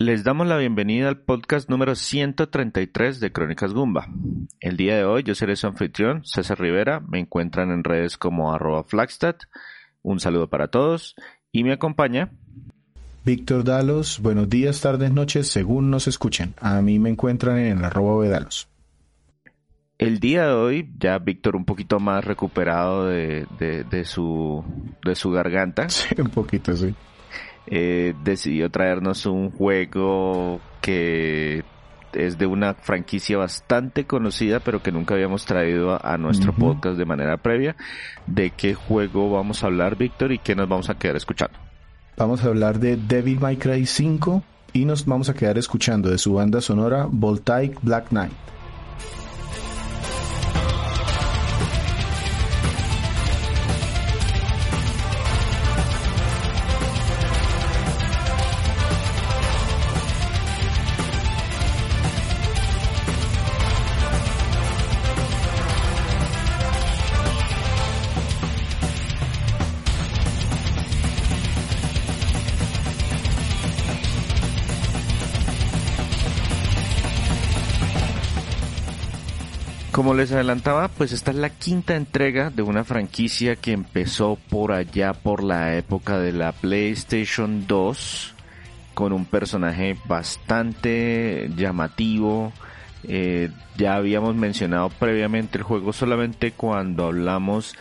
Les damos la bienvenida al podcast número 133 de Crónicas Gumba. El día de hoy yo seré su anfitrión, César Rivera. Me encuentran en redes como arroba Flagstad. Un saludo para todos. Y me acompaña... Víctor Dalos, buenos días, tardes, noches, según nos escuchen. A mí me encuentran en arroba Vedalos. El día de hoy, ya Víctor un poquito más recuperado de, de, su, de su garganta. Sí, un poquito, sí. Eh, decidió traernos un juego que es de una franquicia bastante conocida, pero que nunca habíamos traído a, nuestro podcast de manera previa. ¿De qué juego vamos a hablar, Víctor, y qué nos vamos a quedar escuchando? Vamos a hablar de Devil May Cry 5 y nos vamos a quedar escuchando de su banda sonora Voltaic Black Knight. Les adelantaba, pues esta es la quinta entrega de una franquicia que empezó por allá por la época de la PlayStation 2 con un personaje bastante llamativo. Eh, ya habíamos mencionado previamente el juego solamente cuando hablamos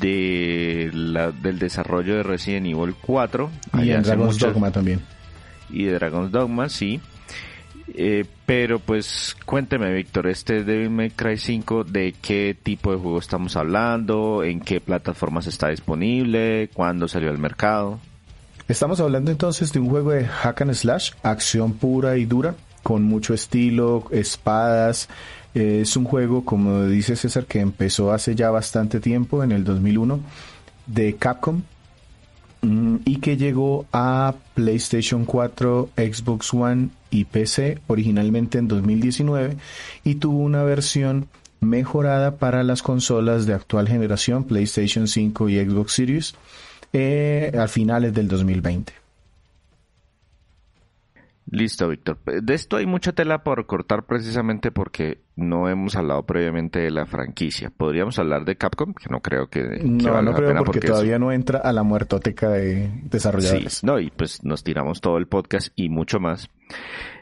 de la, del desarrollo de Resident Evil 4. Y en Dragon's Dogma también. Y de Dragon's Dogma, sí. Eh, pero pues cuénteme, Víctor, este Devil May Cry 5, ¿de qué tipo de juego estamos hablando? ¿En qué plataformas está disponible? ¿Cuándo salió al mercado? Estamos hablando entonces de un juego de hack and slash, acción pura y dura, con mucho estilo, espadas. Eh, es un juego, como dice César, que empezó hace ya bastante tiempo, en el 2001, de Capcom, mm, y que llegó a PlayStation 4, Xbox One y PC originalmente en 2019 y tuvo una versión mejorada para las consolas de actual generación PlayStation 5 y Xbox Series eh, a finales del 2020. Listo, Víctor. De esto hay mucha tela por cortar precisamente porque no hemos hablado previamente de la franquicia. ¿Podríamos hablar de Capcom? Que no creo que... no, no creo porque, todavía no entra a la muertoteca de desarrolladores. Sí, no, y pues nos tiramos todo el podcast y mucho más.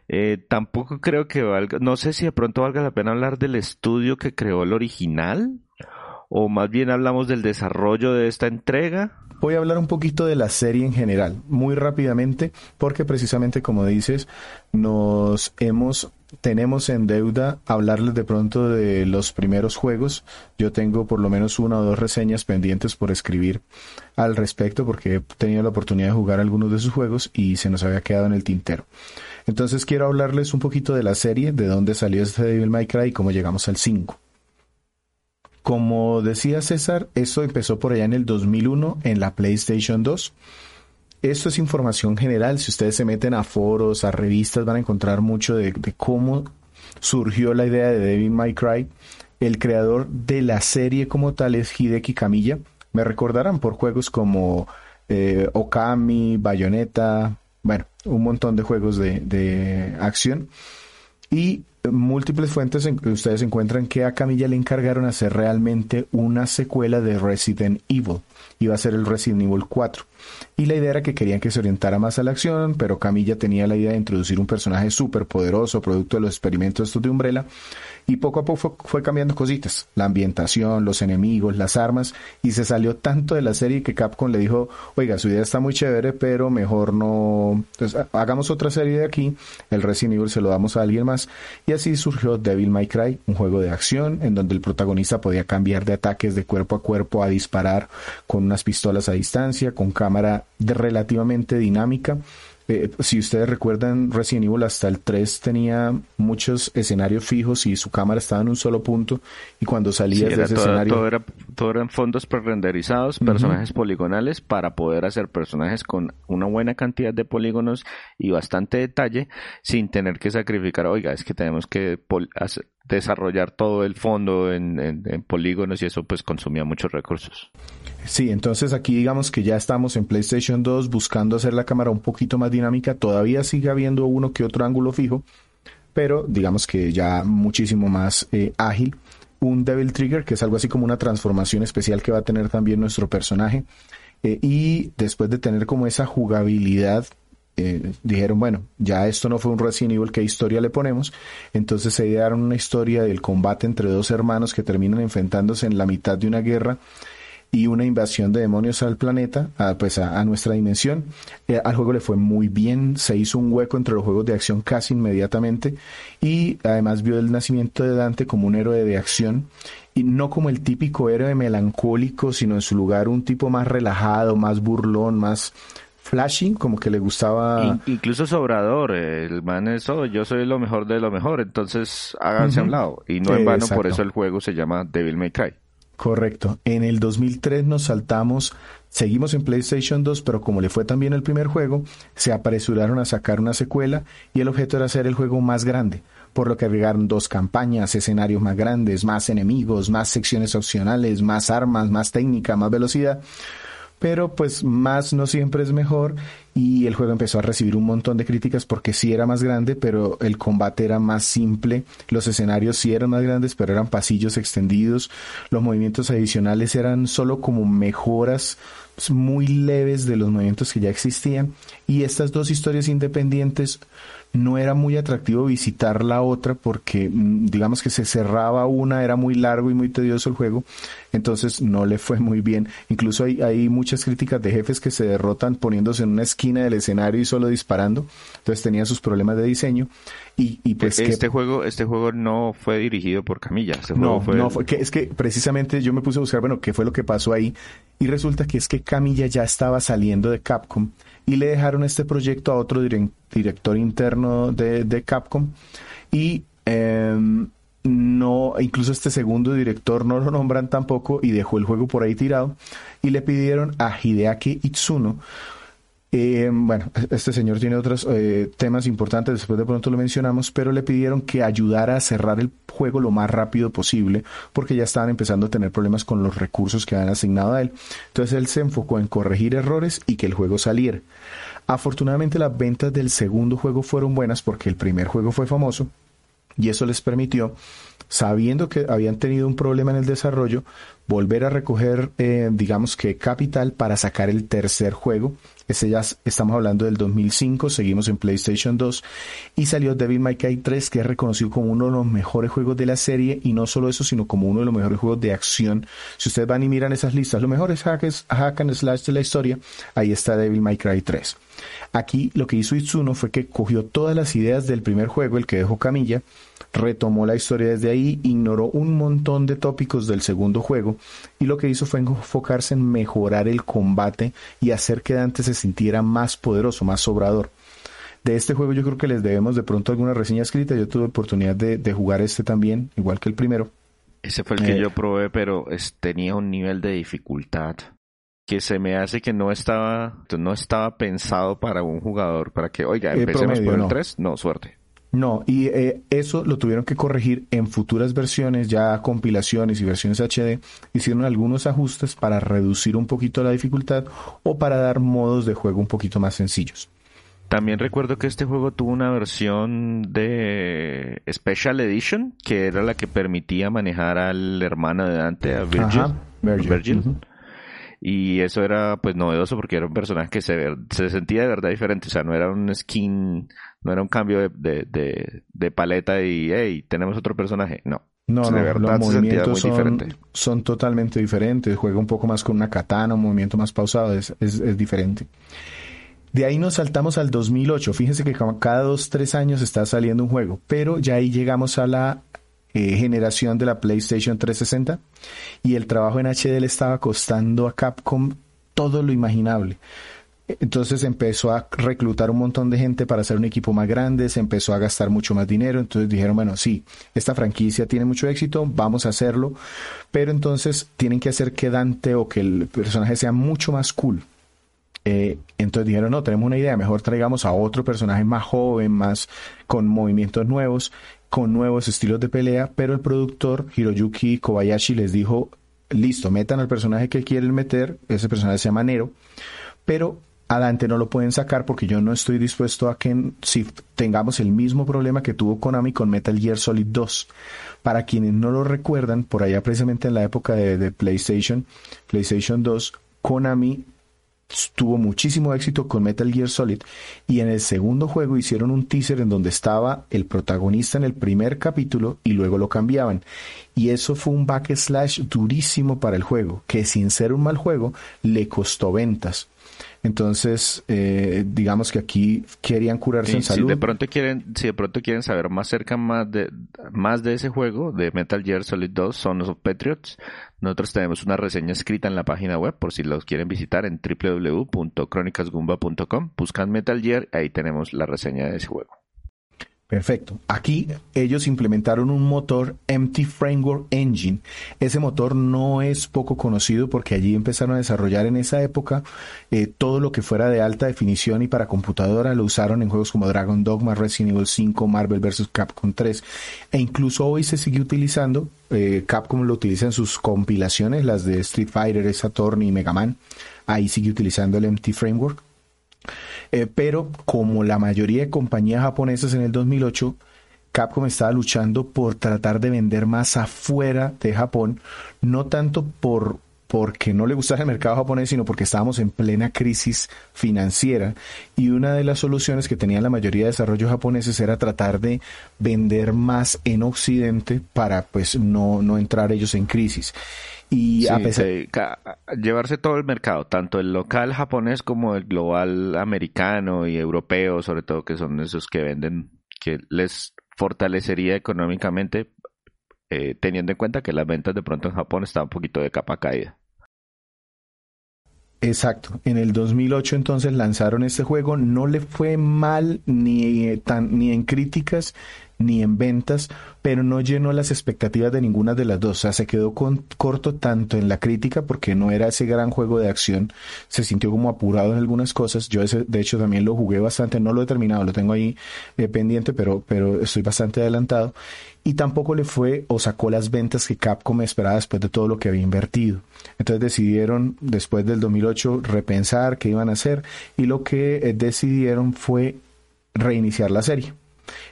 Eh, tampoco creo que valga... No sé si de pronto valga la pena hablar del estudio que creó el original o más bien hablamos del desarrollo de esta entrega. Voy a hablar un poquito de la serie en general, muy rápidamente, porque precisamente como dices, nos hemos tenemos en deuda hablarles de pronto de los primeros juegos. Yo tengo por lo menos una o dos reseñas pendientes por escribir al respecto porque he tenido la oportunidad de jugar algunos de sus juegos y se nos había quedado en el tintero. Entonces quiero hablarles un poquito de la serie, de dónde salió este Devil May Cry y cómo llegamos al 5. Como decía César, esto empezó por allá en el 2001 en la PlayStation 2. Esto es información general. Si ustedes se meten a foros, a revistas, van a encontrar mucho de, cómo surgió la idea de Devil May Cry. El creador de la serie como tal es Hideki Kamiya. Me recordarán por juegos como eh, Okami, Bayonetta, bueno, un montón de juegos de, de acción. Y múltiples fuentes en, ustedes encuentran que a Camilla le encargaron hacer realmente una secuela de Resident Evil. Iba a ser el Resident Evil 4. Y la idea era que querían que se orientara más a la acción, pero Camilla tenía la idea de introducir un personaje súper poderoso, producto de los experimentos de Umbrella, y poco a poco fue, cambiando cositas, la ambientación, los enemigos, las armas, y se salió tanto de la serie que Capcom le dijo, oiga, su idea está muy chévere, pero mejor no, entonces pues, hagamos otra serie de aquí, el Resident Evil se lo damos a alguien más, y así surgió Devil May Cry, un juego de acción en donde el protagonista podía cambiar de ataques de cuerpo a cuerpo a disparar con unas pistolas a distancia, con cámara relativamente dinámica, eh, si ustedes recuerdan, Resident Evil hasta el 3 tenía muchos escenarios fijos y su cámara estaba en un solo punto y cuando salía de ese escenario... Todo, era, todo eran fondos pre-renderizados, personajes poligonales para poder hacer personajes con una buena cantidad de polígonos y bastante detalle sin tener que sacrificar, oiga, es que tenemos que desarrollar todo el fondo en, en polígonos y eso pues consumía muchos recursos. Sí, entonces aquí digamos que ya estamos en PlayStation 2 buscando hacer la cámara un poquito más dinámica. Todavía sigue habiendo uno que otro ángulo fijo, pero digamos que ya muchísimo más eh, ágil. Un Devil Trigger, que es algo así como una transformación especial que va a tener también nuestro personaje. Eh, y después de tener como esa jugabilidad eh, dijeron, bueno, ya esto no fue un Resident Evil, ¿qué historia le ponemos? Entonces se idearon una historia del combate entre dos hermanos que terminan enfrentándose en la mitad de una guerra y una invasión de demonios al planeta, a, pues a, nuestra dimensión. Eh, al juego le fue muy bien, se hizo un hueco entre los juegos de acción casi inmediatamente y además vio el nacimiento de Dante como un héroe de acción y no como el típico héroe melancólico, sino en su lugar un tipo más relajado, más burlón, más flashing, como que le gustaba... incluso sobrador, el man es, oh, yo soy lo mejor de lo mejor, entonces háganse a un lado. Y no en vano, por eso el juego se llama Devil May Cry. Correcto. En el 2003 nos saltamos, seguimos en PlayStation 2, pero como le fue también el primer juego, se apresuraron a sacar una secuela y el objeto era hacer el juego más grande, por lo que agregaron dos campañas, escenarios más grandes, más enemigos, más secciones opcionales, más armas, más técnica, más velocidad pero pues más no siempre es mejor y el juego empezó a recibir un montón de críticas porque sí era más grande, pero el combate era más simple, los escenarios sí eran más grandes, pero eran pasillos extendidos, los movimientos adicionales eran solo como mejoras pues, muy leves de los movimientos que ya existían y estas dos historias independientes no era muy atractivo visitar la otra porque mm, digamos que se cerraba una, era muy largo y muy tedioso el juego, entonces no le fue muy bien. Incluso hay, hay muchas críticas de jefes que se derrotan poniéndose en una esquina del escenario y solo disparando, entonces tenía sus problemas de diseño y, y pues este juego este juego no fue dirigido por Camilla, este no, fue no fue que es que precisamente yo me puse a buscar bueno qué fue lo que pasó ahí y resulta que es que Camilla ya estaba saliendo de Capcom y le dejaron este proyecto a otro director interno de, Capcom. Y em, no, incluso este segundo director no lo nombran tampoco y dejó el juego por ahí tirado. Y le pidieron a Hideaki Itsuno eh, bueno, este señor tiene otros eh, temas importantes, después de pronto lo mencionamos, pero le pidieron que ayudara a cerrar el juego lo más rápido posible, porque ya estaban empezando a tener problemas con los recursos que habían asignado a él. Entonces él se enfocó en corregir errores y que el juego saliera. Afortunadamente las ventas del segundo juego fueron buenas porque el primer juego fue famoso y eso les permitió, sabiendo que habían tenido un problema en el desarrollo, volver a recoger, eh, digamos que capital para sacar el tercer juego. Ese ya estamos hablando del 2005, seguimos en PlayStation 2 y salió Devil May Cry 3 que es reconocido como uno de los mejores juegos de la serie y no solo eso, sino como uno de los mejores juegos de acción. Si ustedes van y miran esas listas, los mejores hack and slash de la historia, ahí está Devil May Cry 3. Aquí lo que hizo Itsuno fue que cogió todas las ideas del primer juego, el que dejó Camilla, retomó la historia desde ahí, ignoró un montón de tópicos del segundo juego y lo que hizo fue enfocarse en mejorar el combate y hacer que Dante se sintiera más poderoso, más sobrador. De este juego yo creo que les debemos de pronto alguna reseña escrita. Yo tuve oportunidad de, jugar este también, igual que el primero. Ese fue el que eh, yo probé, pero tenía un nivel de dificultad que se me hace que no estaba, no estaba pensado para un jugador, para que, oiga, empecemos por el 3, no, suerte. No, y eh, eso lo tuvieron que corregir en futuras versiones, ya compilaciones y versiones HD. Hicieron algunos ajustes para reducir un poquito la dificultad o para dar modos de juego un poquito más sencillos. También recuerdo que este juego tuvo una versión de Special Edition, que era la que permitía manejar al hermano de Dante, a Virgil. Y eso era pues novedoso porque era un personaje que se, se sentía de verdad diferente. O sea, no era un skin, no era un cambio de, de, de, paleta y hey, tenemos otro personaje. No. No, no, los movimientos son, son, totalmente diferentes. Juega un poco más con una katana, un movimiento más pausado, es, es, es diferente. De ahí nos saltamos al 2008. Fíjense que cada dos, tres años está saliendo un juego, pero ya ahí llegamos a la eh, generación de la PlayStation 360 y el trabajo en HD le estaba costando a Capcom todo lo imaginable. Entonces empezó a reclutar un montón de gente para hacer un equipo más grande, se empezó a gastar mucho más dinero, entonces dijeron, bueno, sí, esta franquicia tiene mucho éxito, vamos a hacerlo, pero entonces tienen que hacer que Dante o que el personaje sea mucho más cool. Eh, entonces dijeron, no, tenemos una idea, mejor traigamos a otro personaje más joven, más con movimientos nuevos con nuevos estilos de pelea, pero el productor Hiroyuki Kobayashi les dijo, listo, metan al personaje que quieren meter, ese personaje se llama Nero, pero a Dante no lo pueden sacar porque yo no estoy dispuesto a que si tengamos el mismo problema que tuvo Konami con Metal Gear Solid 2. Para quienes no lo recuerdan, por allá precisamente en la época de, de PlayStation, PlayStation 2, Konami tuvo muchísimo éxito con Metal Gear Solid y en el segundo juego hicieron un teaser en donde estaba el protagonista en el primer capítulo y luego lo cambiaban y eso fue un backslash durísimo para el juego que sin ser un mal juego le costó ventas entonces, eh, digamos que aquí querían curarse en salud. Si de pronto quieren, si de pronto quieren saber más cerca más de, más de ese juego, de Metal Gear Solid 2, son los Patriots. Nosotros tenemos una reseña escrita en la página web, por si los quieren visitar en www.cronicasgumba.com. Buscan Metal Gear, ahí tenemos la reseña de ese juego. Perfecto. Aquí ellos implementaron un motor Empty Framework Engine. Ese motor no es poco conocido porque allí empezaron a desarrollar en esa época eh, todo lo que fuera de alta definición y para computadora lo usaron en juegos como Dragon Dogma, Resident Evil 5, Marvel vs. Capcom 3 e incluso hoy se sigue utilizando. Eh, Capcom lo utiliza en sus compilaciones, las de Street Fighter, Saturn y Mega Man. Ahí sigue utilizando el Empty Framework. Eh, pero como la mayoría de compañías japonesas en el 2008, Capcom estaba luchando por tratar de vender más afuera de Japón, no tanto por porque no le gustaba el mercado japonés, sino porque estábamos en plena crisis financiera. Y una de las soluciones que tenían la mayoría de desarrollos japoneses era tratar de vender más en Occidente para pues no, no entrar ellos en crisis. Y a pesar de llevarse todo el mercado, tanto el local japonés como el global americano y europeo, sobre todo que son esos que venden, que les fortalecería económicamente, eh, teniendo en cuenta que las ventas de pronto en Japón están un poquito de capa caída. Exacto. En el 2008 entonces lanzaron este juego. No le fue mal ni, eh, tan, ni en críticas ni en ventas, pero no llenó las expectativas de ninguna de las dos. O sea, se quedó corto tanto en la crítica porque no era ese gran juego de acción. Se sintió como apurado en algunas cosas. Yo ese, de hecho también lo jugué bastante. No lo he terminado, lo tengo ahí eh, pendiente, pero, pero estoy bastante adelantado. Y tampoco le fue o sacó las ventas que Capcom esperaba después de todo lo que había invertido. Entonces decidieron, después del 2008, repensar qué iban a hacer y lo que eh, decidieron fue reiniciar la serie.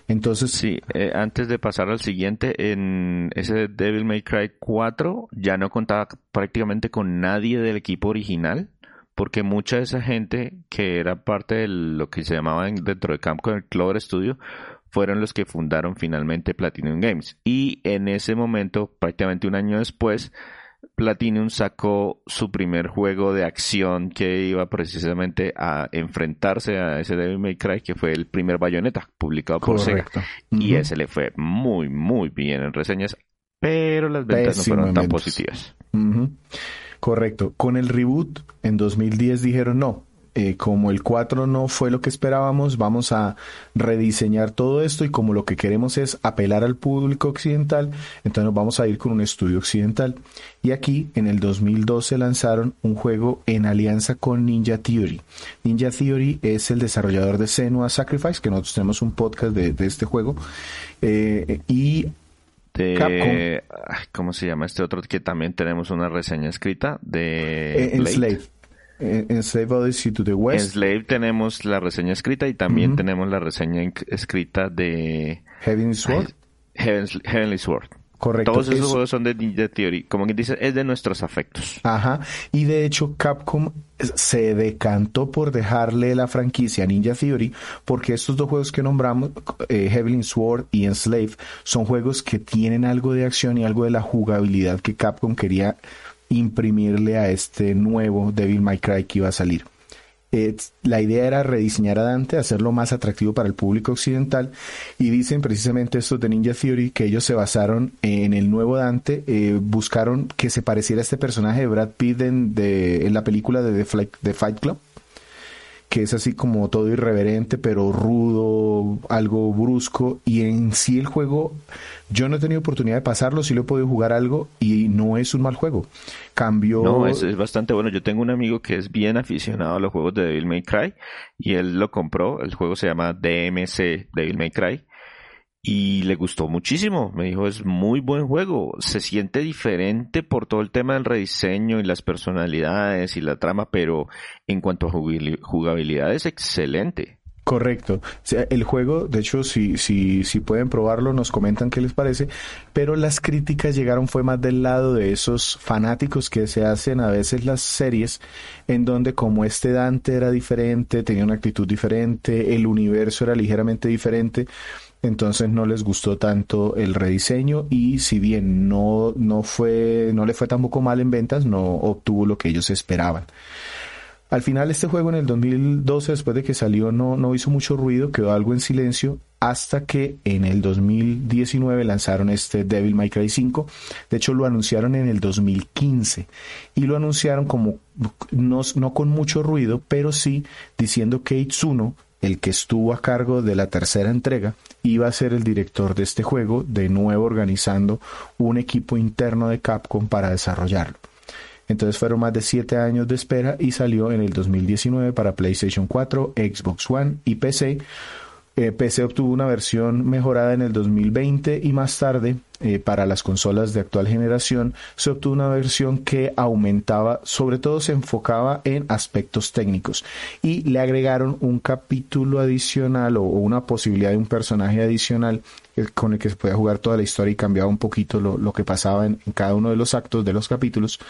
Entonces, sí, eh, antes de pasar al siguiente, en ese Devil May Cry 4 ya no contaba prácticamente con nadie del equipo original, porque mucha de esa gente que era parte de lo que se llamaba dentro de Capcom el Clover Studio fueron los que fundaron finalmente Platinum Games. Y en ese momento, prácticamente un año después, Platinum sacó su primer juego de acción que iba precisamente a enfrentarse a ese Devil May Cry, que fue el primer Bayonetta, publicado por Sega. Y ese le fue muy, muy bien en reseñas, pero las ventas no fueron tan positivas. Correcto. Con el reboot en 2010 dijeron no, eh, como el 4 no fue lo que esperábamos, vamos a rediseñar todo esto y como lo que queremos es apelar al público occidental, entonces nos vamos a ir con un estudio occidental. Y aquí en el 2012 lanzaron un juego en alianza con Ninja Theory. Ninja Theory es el desarrollador de Senua Sacrifice, que nosotros tenemos un podcast de, este juego. Eh, y de, ¿Cómo se llama este otro? Que también tenemos una reseña escrita de... Eh, Slave Odyssey to the West. En Slave tenemos la reseña escrita y también tenemos la reseña escrita de Heavenly Sword. Heavenly, Sword. Correcto. Todos esos juegos son de Ninja Theory. Como quien dice, es de nuestros afectos. Ajá. Y de hecho, Capcom se decantó por dejarle la franquicia a Ninja Theory porque estos dos juegos que nombramos, eh, Heavenly Sword y Enslave, son juegos que tienen algo de acción y algo de la jugabilidad que Capcom quería imprimirle a este nuevo Devil May Cry que iba a salir. la idea era rediseñar a Dante, hacerlo más atractivo para el público occidental y dicen precisamente estos de Ninja Theory que ellos se basaron en el nuevo Dante, eh, buscaron que se pareciera a este personaje de Brad Pitt en, en la película de The Fight Club que es así como todo irreverente, pero rudo, algo brusco. Y en sí el juego, yo no he tenido oportunidad de pasarlo, sí lo he podido jugar algo y no es un mal juego. Cambió. No, es, es bastante bueno. Yo tengo un amigo que es bien aficionado a los juegos de Devil May Cry y él lo compró. El juego se llama DMC Devil May Cry. Y le gustó muchísimo. Me dijo, es muy buen juego. Se siente diferente por todo el tema del rediseño y las personalidades y la trama, pero en cuanto a jugabilidad es excelente. Correcto. el juego, de hecho, si, si, si pueden probarlo, nos comentan qué les parece, pero las críticas llegaron fue más del lado de esos fanáticos que se hacen a veces las series, en donde como este Dante era diferente, tenía una actitud diferente, el universo era ligeramente diferente, entonces no les gustó tanto el rediseño y si bien no, no fue, no le fue tampoco mal en ventas, no obtuvo lo que ellos esperaban. Al final este juego en el 2012, después de que salió, no, no hizo mucho ruido, quedó algo en silencio, hasta que en el 2019 lanzaron este Devil May Cry 5. De hecho, lo anunciaron en el 2015 y lo anunciaron como no, no con mucho ruido, pero sí diciendo que Itsuno, el que estuvo a cargo de la tercera entrega, iba a ser el director de este juego, de nuevo organizando un equipo interno de Capcom para desarrollarlo. Entonces fueron más de 7 años de espera y salió en el 2019 para PlayStation 4, Xbox One y PC. Eh, PC obtuvo una versión mejorada en el 2020 y más tarde eh, para las consolas de actual generación se obtuvo una versión que aumentaba, sobre todo se enfocaba en aspectos técnicos y le agregaron un capítulo adicional o, una posibilidad de un personaje adicional eh, con el que se podía jugar toda la historia y cambiaba un poquito lo, que pasaba en, cada uno de los actos de los capítulos.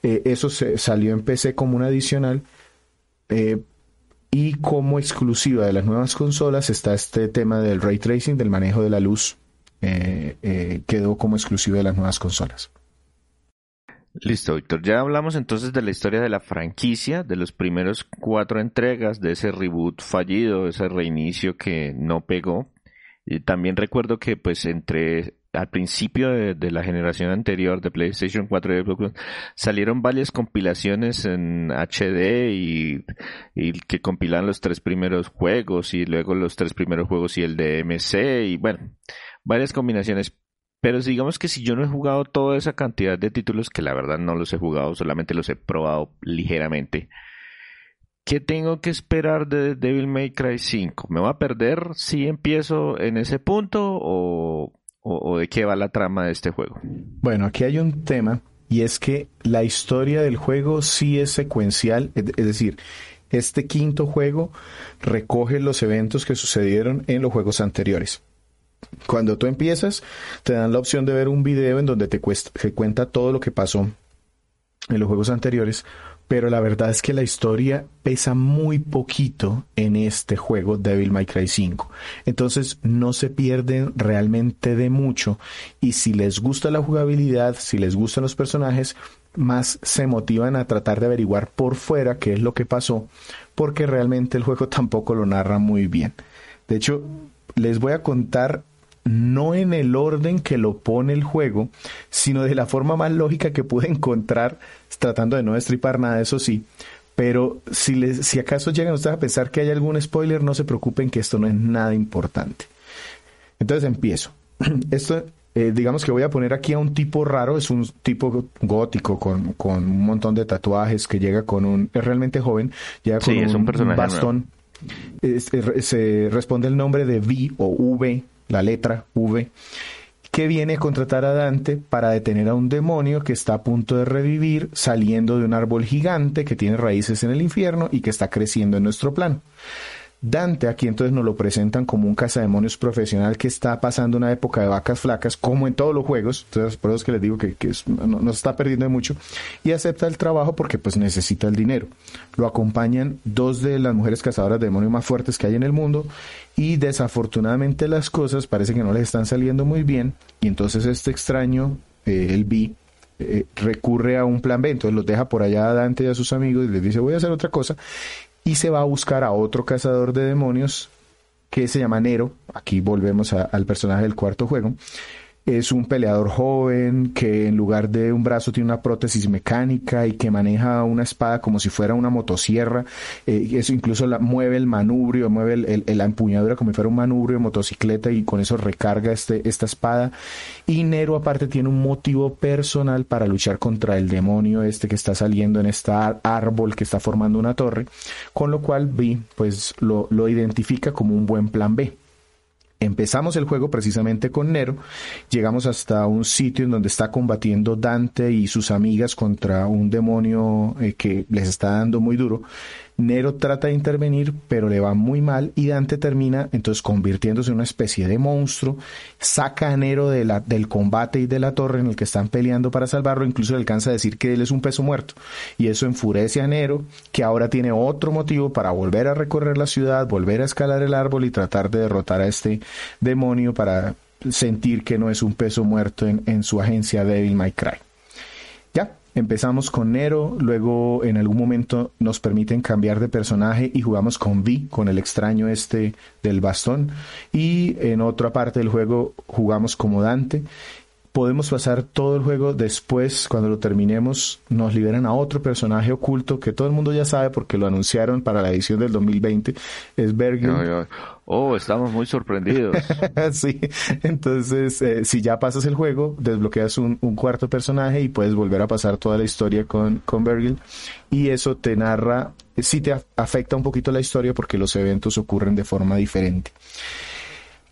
Eso se salió en PC como un adicional. Y como exclusiva de las nuevas consolas está este tema del ray tracing, del manejo de la luz, eh, quedó como exclusiva de las nuevas consolas. Listo, Víctor. Ya hablamos entonces de la historia de la franquicia, de los primeros cuatro entregas, de ese reboot fallido, ese reinicio que no pegó. Y también recuerdo que pues entre al principio de, la generación anterior de PlayStation 4 y Xbox salieron varias compilaciones en HD y, que compilan los tres primeros juegos y luego los tres primeros juegos y el de MC y bueno, varias combinaciones. Pero digamos que si yo no he jugado toda esa cantidad de títulos, que la verdad no los he jugado, solamente los he probado ligeramente, ¿qué tengo que esperar de Devil May Cry 5? ¿Me va a perder si empiezo en ese punto o, o, de qué va la trama de este juego? Bueno, aquí hay un tema y es que la historia del juego sí es secuencial, es, decir, este quinto juego recoge los eventos que sucedieron en los juegos anteriores. Cuando tú empiezas, te dan la opción de ver un video en donde te, te cuenta todo lo que pasó en los juegos anteriores, pero la verdad es que la historia pesa muy poquito en este juego Devil May Cry 5. Entonces no se pierden realmente de mucho y si les gusta la jugabilidad, si les gustan los personajes, más se motivan a tratar de averiguar por fuera qué es lo que pasó, porque realmente el juego tampoco lo narra muy bien. De hecho, les voy a contar no en el orden que lo pone el juego, sino de la forma más lógica que pude encontrar, tratando de no destripar nada, eso sí. Pero si, les, si acaso llegan ustedes a pensar que hay algún spoiler, no se preocupen que esto no es nada importante. Entonces empiezo. Esto, eh, digamos que voy a poner aquí a un tipo raro, es un tipo gótico con, con un montón de tatuajes que llega con un, es realmente joven, llega con un, bastón. se responde el nombre de V o V la letra V, que viene a contratar a Dante para detener a un demonio que está a punto de revivir saliendo de un árbol gigante que tiene raíces en el infierno y que está creciendo en nuestro plano. Dante aquí entonces nos lo presentan como un cazademonios profesional que está pasando una época de vacas flacas, como en todos los juegos, entonces por eso es que les digo que, no, se está perdiendo mucho, y acepta el trabajo porque pues necesita el dinero. Lo acompañan dos de las mujeres cazadoras de demonios más fuertes que hay en el mundo, y desafortunadamente las cosas parece que no les están saliendo muy bien, y entonces este extraño, eh, el B, eh, recurre a un plan B, entonces los deja por allá a Dante y a sus amigos y les dice voy a hacer otra cosa y se va a buscar a otro cazador de demonios que se llama Nero. Aquí volvemos al personaje del cuarto juego es un peleador joven que en lugar de un brazo tiene una prótesis mecánica y que maneja una espada como si fuera una motosierra. Eh, eso incluso la, mueve el manubrio, mueve el, la empuñadura como si fuera un manubrio de motocicleta y con eso recarga este, esta espada. Y Nero aparte tiene un motivo personal para luchar contra el demonio este que está saliendo en este árbol que está formando una torre, con lo cual Vi pues lo, lo identifica como un buen plan B. Empezamos el juego precisamente con Nero, llegamos hasta un sitio en donde está combatiendo Dante y sus amigas contra un demonio eh, que les está dando muy duro. Nero trata de intervenir, pero le va muy mal y Dante termina entonces convirtiéndose en una especie de monstruo, saca a Nero del combate y de la torre en el que están peleando para salvarlo, incluso le alcanza a decir que él es un peso muerto. Y eso enfurece a Nero, que ahora tiene otro motivo para volver a recorrer la ciudad, volver a escalar el árbol y tratar de derrotar a este demonio para sentir que no es un peso muerto en, en su agencia Devil May Cry. Empezamos con Nero, luego en algún momento nos permiten cambiar de personaje y jugamos con Vi, con el extraño este del bastón, y en otra parte del juego jugamos como Dante podemos pasar todo el juego después, cuando lo terminemos, nos liberan a otro personaje oculto que todo el mundo ya sabe porque lo anunciaron para la edición del 2020, es Bergen. Oh, estamos muy sorprendidos. sí, entonces eh, si ya pasas el juego, desbloqueas un, cuarto personaje y puedes volver a pasar toda la historia con, con y eso te narra, sí te afecta un poquito la historia porque los eventos ocurren de forma diferente.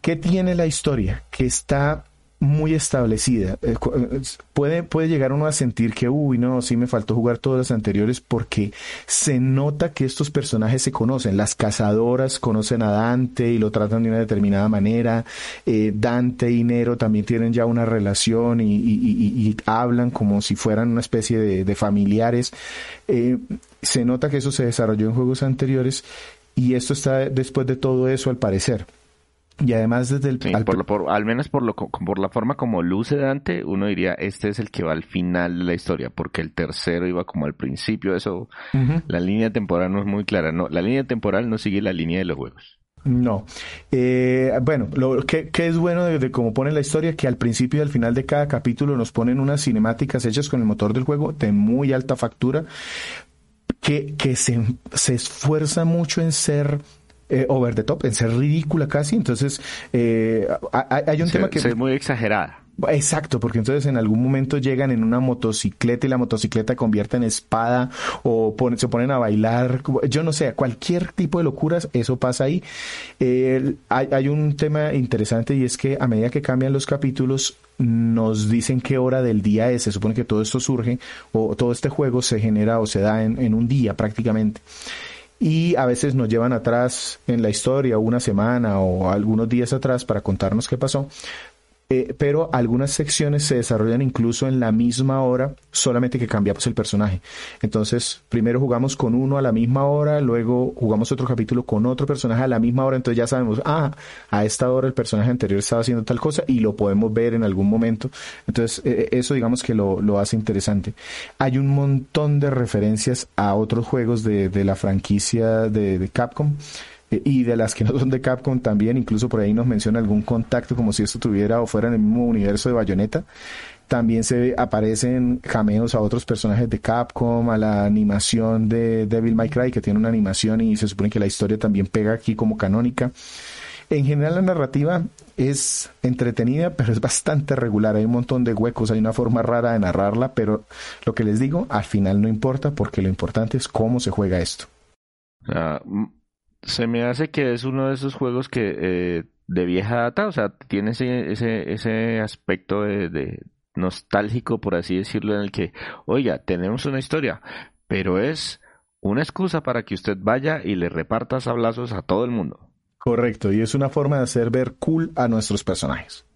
¿Qué tiene la historia? Que está muy establecida. Eh, eh, puede, puede llegar uno a sentir que, uy, no, sí me faltó jugar todas las anteriores porque se nota que estos personajes se conocen. Las cazadoras conocen a Dante y lo tratan de una determinada manera. Eh, Dante y Nero también tienen ya una relación y, hablan como si fueran una especie de, familiares. se nota que eso se desarrolló en juegos anteriores y esto está después de todo eso al parecer. Y además desde el... al, por, al menos por, lo, por la forma como luce Dante, uno diría, este es el que va al final de la historia, porque el tercero iba como al principio, eso, la línea temporal no es muy clara, no, la línea temporal no sigue la línea de los juegos. No. Eh, bueno, lo que, es bueno de, cómo pone la historia, que al principio y al final de cada capítulo nos ponen unas cinemáticas hechas con el motor del juego de muy alta factura, que, que se, se esfuerza mucho en ser eh, over the top, en ser ridícula casi. Entonces, eh, hay un tema que... Es muy exagerada. Exacto, porque entonces en algún momento llegan en una motocicleta y la motocicleta convierte en espada o se ponen a bailar, yo no sé, cualquier tipo de locuras, eso pasa ahí. hay, hay, un tema interesante y es que a medida que cambian los capítulos nos dicen qué hora del día es, se supone que todo esto surge o todo este juego se genera o se da en, en un día prácticamente y a veces nos llevan atrás en la historia una semana o algunos días atrás para contarnos qué pasó, eh, pero algunas secciones se desarrollan incluso en la misma hora, solamente que cambiamos el personaje. Entonces, primero jugamos con uno a la misma hora, luego jugamos otro capítulo con otro personaje a la misma hora, entonces ya sabemos, ah, a esta hora el personaje anterior estaba haciendo tal cosa y lo podemos ver en algún momento. Entonces, eh, eso digamos que lo, lo, hace interesante. Hay un montón de referencias a otros juegos de, de la franquicia de, de Capcom. Eh, y de las que no son de Capcom también, incluso por ahí nos menciona algún contacto como si esto tuviera o fuera en el mismo universo de Bayonetta. También se aparecen cameos a otros personajes de Capcom, a la animación de Devil May Cry, que tiene una animación y se supone que la historia también pega aquí como canónica. En general la narrativa es entretenida, pero es bastante regular. Hay un montón de huecos, hay una forma rara de narrarla, pero lo que les digo, al final no importa porque lo importante es cómo se juega esto. Se me hace que es uno de esos juegos que eh, de vieja data, o sea, tiene ese, ese, ese aspecto de, nostálgico, por así decirlo, en el que, oiga, tenemos una historia, pero es una excusa para que usted vaya y le reparta sablazos a todo el mundo. Correcto, y es una forma de hacer ver cool a nuestros personajes.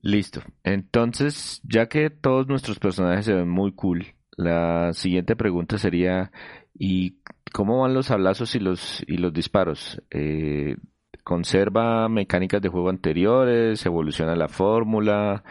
Listo. Entonces, ya que todos nuestros personajes se ven muy cool, la siguiente pregunta sería, ¿y ¿Cómo van los hablazos y los, y los disparos? Eh, ¿Conserva mecánicas de juego anteriores? ¿Evoluciona la fórmula?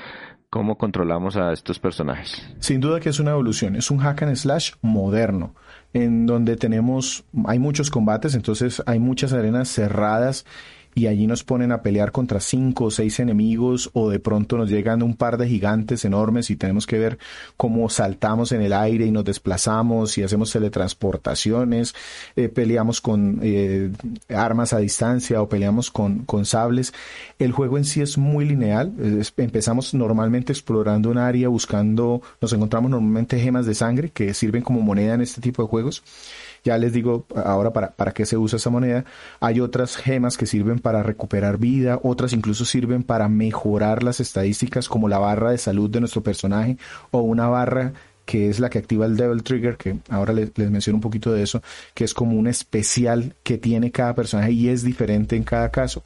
¿Cómo controlamos a estos personajes? Sin duda que es una evolución, es un hack and slash moderno, en donde tenemos, hay muchos combates, entonces hay muchas arenas cerradas y allí nos ponen a pelear contra cinco o seis enemigos o de pronto nos llegan un par de gigantes enormes y tenemos que ver cómo saltamos en el aire y nos desplazamos y hacemos teletransportaciones, eh, peleamos con eh, armas a distancia o peleamos con, con sables. El juego en sí es muy lineal, empezamos normalmente explorando un área buscando, nos encontramos normalmente gemas de sangre que sirven como moneda en este tipo de juegos Ya les digo ahora para, para qué se usa esa moneda. Hay otras gemas que sirven para recuperar vida, otras incluso sirven para mejorar las estadísticas como la barra de salud de nuestro personaje o una barra que es la que activa el Devil Trigger, que ahora les, menciono un poquito de eso, que es como un especial que tiene cada personaje y es diferente en cada caso.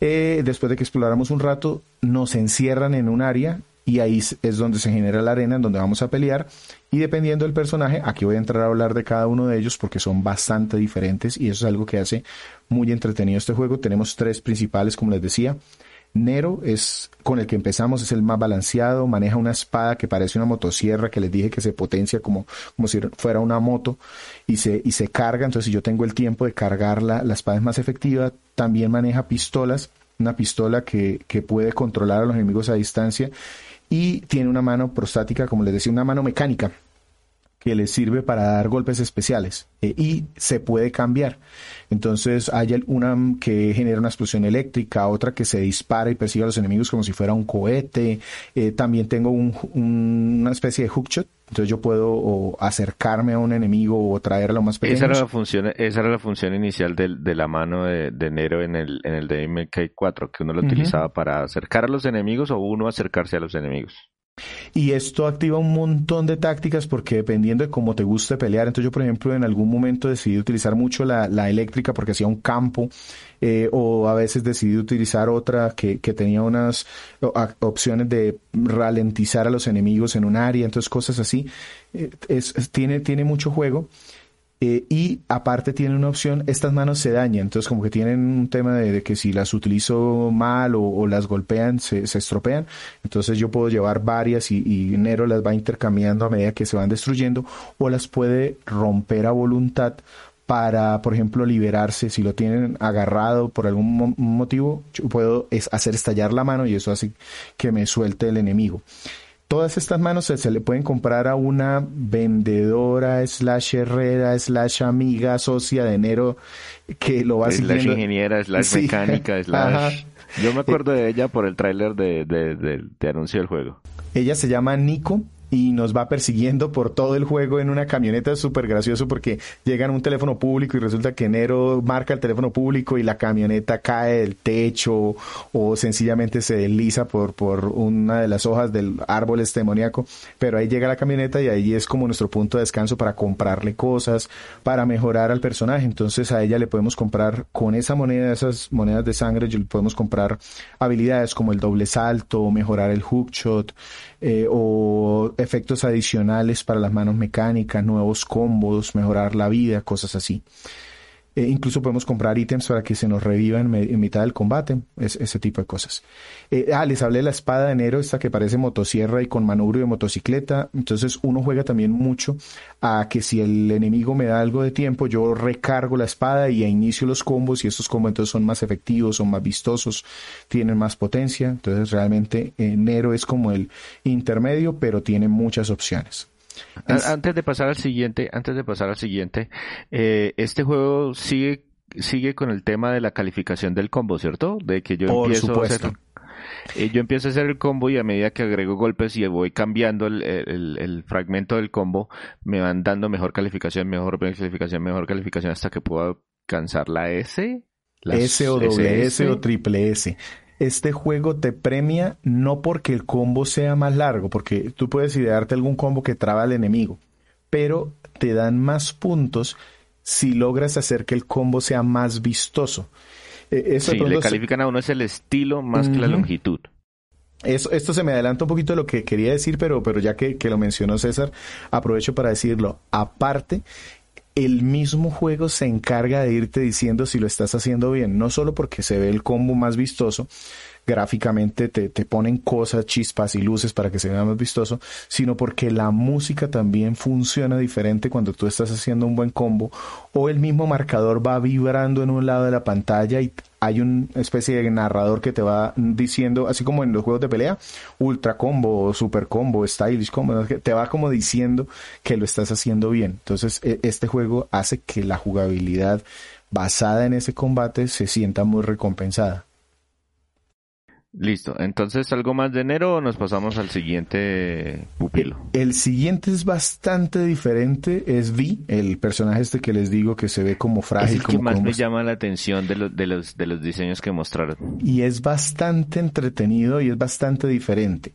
Eh, después de que exploramos un rato, nos encierran en un área y ahí es donde se genera la arena en donde vamos a pelear y dependiendo del personaje, aquí voy a entrar a hablar de cada uno de ellos porque son bastante diferentes y eso es algo que hace muy entretenido este juego. Tenemos tres principales, como les decía. Nero es con el que empezamos, es el más balanceado, maneja una espada que parece una motosierra que les dije que se potencia como, como si fuera una moto y se, y se carga, entonces si yo tengo el tiempo de cargarla, la espada es más efectiva, también maneja pistolas, una pistola que, que puede controlar a los enemigos a distancia y tiene una mano prostática, como les decía, una mano mecánica que le sirve para dar golpes especiales eh, y se puede cambiar. Entonces hay una que genera una explosión eléctrica, otra que se dispara y persigue a los enemigos como si fuera un cohete. Eh, también tengo una especie de hookshot, entonces yo puedo acercarme a un enemigo o traerlo más pequeño. Esa era la función, esa era la función inicial de, de la mano de, de, Nero en el, en el DMK4, que uno lo utilizaba para acercar a los enemigos o uno acercarse a los enemigos. Y esto activa un montón de tácticas porque dependiendo de cómo te guste pelear, entonces yo por ejemplo en algún momento decidí utilizar mucho la, eléctrica porque hacía un campo eh, o a veces decidí utilizar otra que, que tenía unas opciones de ralentizar a los enemigos en un área, entonces cosas así. Eh, tiene, tiene mucho juego. Eh, y aparte tiene una opción, estas manos se dañan, entonces como que tienen un tema de, que si las utilizo mal o, las golpean, se, estropean, entonces yo puedo llevar varias y, y, Nero las va intercambiando a medida que se van destruyendo o las puede romper a voluntad para, por ejemplo, liberarse, si lo tienen agarrado por algún motivo, yo puedo hacer estallar la mano y eso hace que me suelte el enemigo. Todas estas manos se, le pueden comprar a una vendedora, slash herrera, slash amiga, socia de enero, que lo va a Slash ingeniera, slash mecánica, slash... Yo me acuerdo de ella por el tráiler de, de, de anuncio del juego. Ella se llama Nico y nos va persiguiendo por todo el juego en una camioneta. Es súper gracioso porque llega en un teléfono público y resulta que Nero marca el teléfono público y la camioneta cae del techo o sencillamente se desliza por, por una de las hojas del árbol este. Pero ahí llega la camioneta y ahí es como nuestro punto de descanso para comprarle cosas, para mejorar al personaje. Entonces a ella le podemos comprar con esa moneda, esas monedas de sangre, le podemos comprar habilidades como el doble salto, mejorar el hookshot eh, o efectos adicionales para las manos mecánicas, nuevos combos, mejorar la vida, cosas así. Eh, incluso podemos comprar ítems para que se nos revivan en, mitad del combate, ese tipo de cosas. Eh, ah, les hablé de la espada de enero, esta que parece motosierra y con manubrio de motocicleta. Entonces uno juega también mucho a que si el enemigo me da algo de tiempo, yo recargo la espada y inicio los combos y estos combos entonces son más efectivos, son más vistosos, tienen más potencia. Entonces realmente enero es como el intermedio, pero tiene muchas opciones. Antes de pasar al siguiente, antes de pasar al siguiente, eh, este juego sigue sigue con el tema de la calificación del combo, ¿cierto? De que yo empiezo a hacer eh, yo empiezo a hacer el combo y a medida que agrego golpes y voy cambiando el, el, fragmento del combo, me van dando mejor calificación, mejor calificación, mejor calificación hasta que puedo alcanzar la S. La S o doble S o triple S este juego te premia no porque el combo sea más largo, porque tú puedes idearte algún combo que traba al enemigo, pero te dan más puntos si logras hacer que el combo sea más vistoso. E, eso sí, le califican a uno es el estilo más que la longitud. Eso, esto se me adelanta un poquito de lo que quería decir, pero, pero ya que, que lo mencionó César, aprovecho para decirlo. Aparte, el mismo juego se encarga de irte diciendo si lo estás haciendo bien, no solo porque se ve el combo más vistoso, gráficamente te, te, ponen cosas, chispas y luces para que se vea más vistoso, sino porque la música también funciona diferente cuando tú estás haciendo un buen combo o el mismo marcador va vibrando en un lado de la pantalla y hay una especie de narrador que te va diciendo, así como en los juegos de pelea, ultra combo, super combo, stylish combo, te va como diciendo que lo estás haciendo bien. Entonces, e, este juego hace que la jugabilidad basada en ese combate se sienta muy recompensada. Listo. Entonces, ¿algo más de enero o nos pasamos al siguiente pupilo? El, siguiente es bastante diferente. Es Vi, el personaje este que les digo que se ve como frágil. Es el que más me llama la atención de, los, de, los, de los diseños que mostraron. Y es bastante entretenido y es bastante diferente.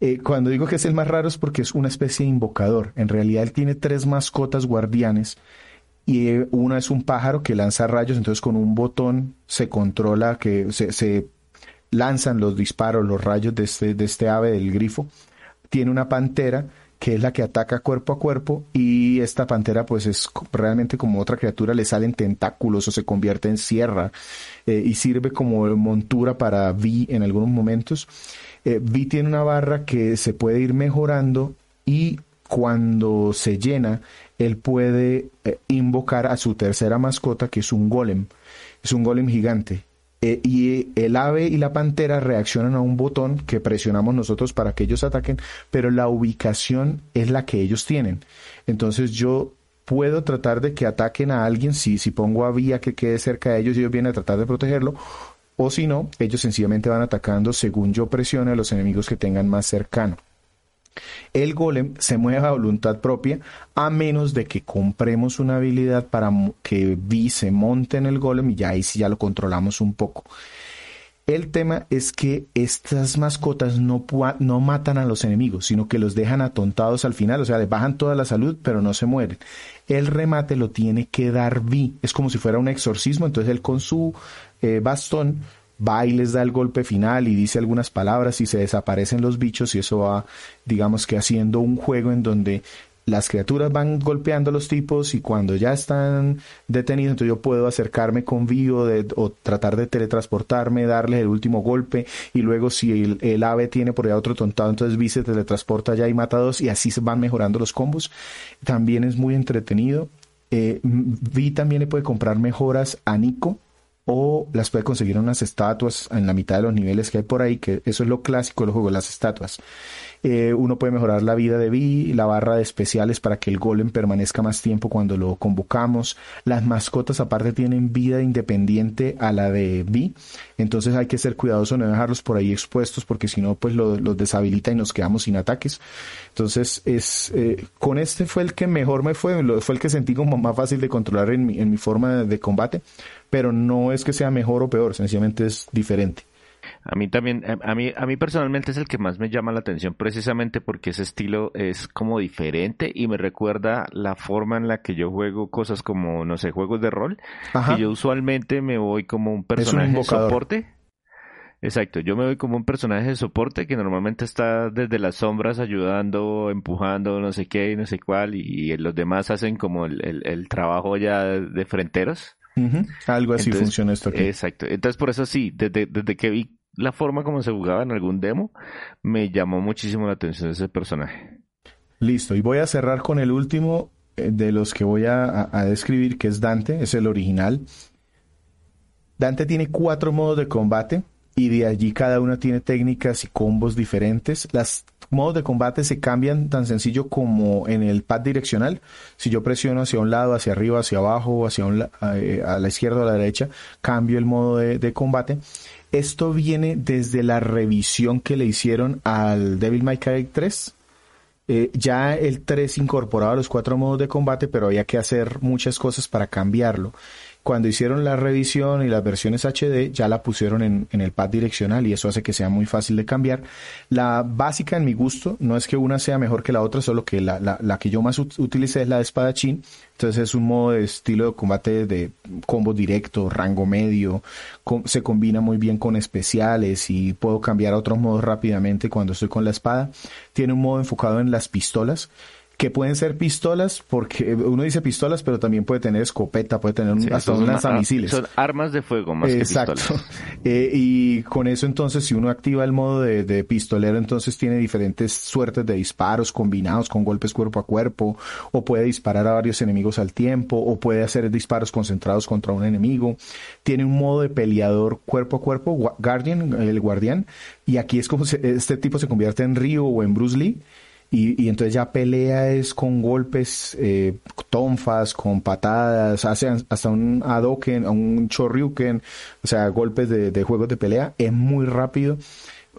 Eh, cuando digo que es el más raro es porque es una especie de invocador. En realidad él tiene tres mascotas guardianes y eh, una es un pájaro que lanza rayos, entonces con un botón se controla que se, se lanzan los disparos, los rayos de este, de este ave del grifo. Tiene una pantera que es la que ataca cuerpo a cuerpo y esta pantera pues es realmente como otra criatura, le salen tentáculos o se convierte en sierra eh, y sirve como montura para Vi en algunos momentos. Eh, Vi tiene una barra que se puede ir mejorando y cuando se llena, él puede eh, invocar a su tercera mascota que es un golem. Es un golem gigante eh, y el ave y la pantera reaccionan a un botón que presionamos nosotros para que ellos ataquen, pero la ubicación es la que ellos tienen. Entonces yo puedo tratar de que ataquen a alguien si, si pongo a vía que quede cerca de ellos y ellos vienen a tratar de protegerlo, o si no, ellos sencillamente van atacando según yo presione a los enemigos que tengan más cercano. El golem se mueve a voluntad propia a menos de que compremos una habilidad para que Vi se monte en el golem y ya ahí sí ya lo controlamos un poco. El tema es que estas mascotas no, no matan a los enemigos, sino que los dejan atontados al final, o sea, les bajan toda la salud, pero no se mueren. El remate lo tiene que dar Vi, es como si fuera un exorcismo, entonces él con su eh, bastón va y les da el golpe final y dice algunas palabras y se desaparecen los bichos y eso va, digamos que haciendo un juego en donde las criaturas van golpeando a los tipos y cuando ya están detenidos, entonces yo puedo acercarme con vivo o tratar de teletransportarme, darles el último golpe y luego si el, ave tiene por allá otro tontado, entonces Vi se teletransporta allá y mata a dos y así se van mejorando los combos. También es muy entretenido. Eh, Vi también le puede comprar mejoras a Nico o las puede conseguir unas estatuas en la mitad de los niveles que hay por ahí, que eso es lo clásico del juego, las estatuas. Eh, uno puede mejorar la vida de Vi, la barra de especiales para que el golem permanezca más tiempo cuando lo convocamos. Las mascotas aparte tienen vida independiente a la de Vi, entonces hay que ser cuidadoso no dejarlos por ahí expuestos porque si no pues los deshabilita y nos quedamos sin ataques. Entonces es eh, con este fue el que mejor me fue, fue el que sentí como más fácil de controlar en mi, en mi forma de combate, pero no es que sea mejor o peor, sencillamente es diferente. A mí también, a mí, a mí personalmente es el que más me llama la atención precisamente porque ese estilo es como diferente y me recuerda la forma en la que yo juego cosas como, no sé, juegos de rol. Y yo usualmente me voy como un personaje de soporte. Exacto, yo me voy como un personaje de soporte que normalmente está desde las sombras ayudando, empujando, no sé qué y no sé cuál, y, los demás hacen como el, trabajo ya de fronteros. Algo así funciona esto aquí. Exacto. Entonces, por eso sí, desde, desde que vi la forma como se jugaba en algún demo, me llamó muchísimo la atención ese personaje. Listo, y voy a cerrar con el último eh, de los que voy a, a describir, que es Dante, es el original. Dante tiene cuatro modos de combate y de allí cada una tiene técnicas y combos diferentes. Las modos de combate se cambian tan sencillo como en el pad direccional. Si yo presiono hacia un lado, hacia arriba, hacia abajo, hacia un, eh, a, la izquierda o a la derecha, cambio el modo de, combate. Esto viene desde la revisión que le hicieron al Devil May Cry 3. Eh, ya el 3 incorporaba los cuatro modos de combate, pero había que hacer muchas cosas para cambiarlo cuando hicieron la revisión y las versiones HD ya la pusieron en, el pad direccional y eso hace que sea muy fácil de cambiar. La básica en mi gusto no es que una sea mejor que la otra, solo que la, la, que yo más utilicé es la de espadachín. Entonces es un modo de estilo de combate de combo directo, rango medio, se combina muy bien con especiales y puedo cambiar a otros modos rápidamente cuando estoy con la espada. Tiene un modo enfocado en las pistolas que pueden ser pistolas, porque uno dice pistolas, pero también puede tener escopeta, puede tener hasta un lanzamisiles. Son armas de fuego más que pistolas. Eh, y con eso entonces, si uno activa el modo de, pistolero, entonces tiene diferentes suertes de disparos combinados con golpes cuerpo a cuerpo, o puede disparar a varios enemigos al tiempo, o puede hacer disparos concentrados contra un enemigo. Tiene un modo de peleador cuerpo a cuerpo, Guardian, el guardián, y aquí es como este tipo se convierte en Ryu o en Bruce Lee Y, entonces ya pelea es con golpes, eh, tonfas, con patadas, hace hasta un adoken, un chorriuken, o sea, golpes de, de juegos de pelea. Es muy rápido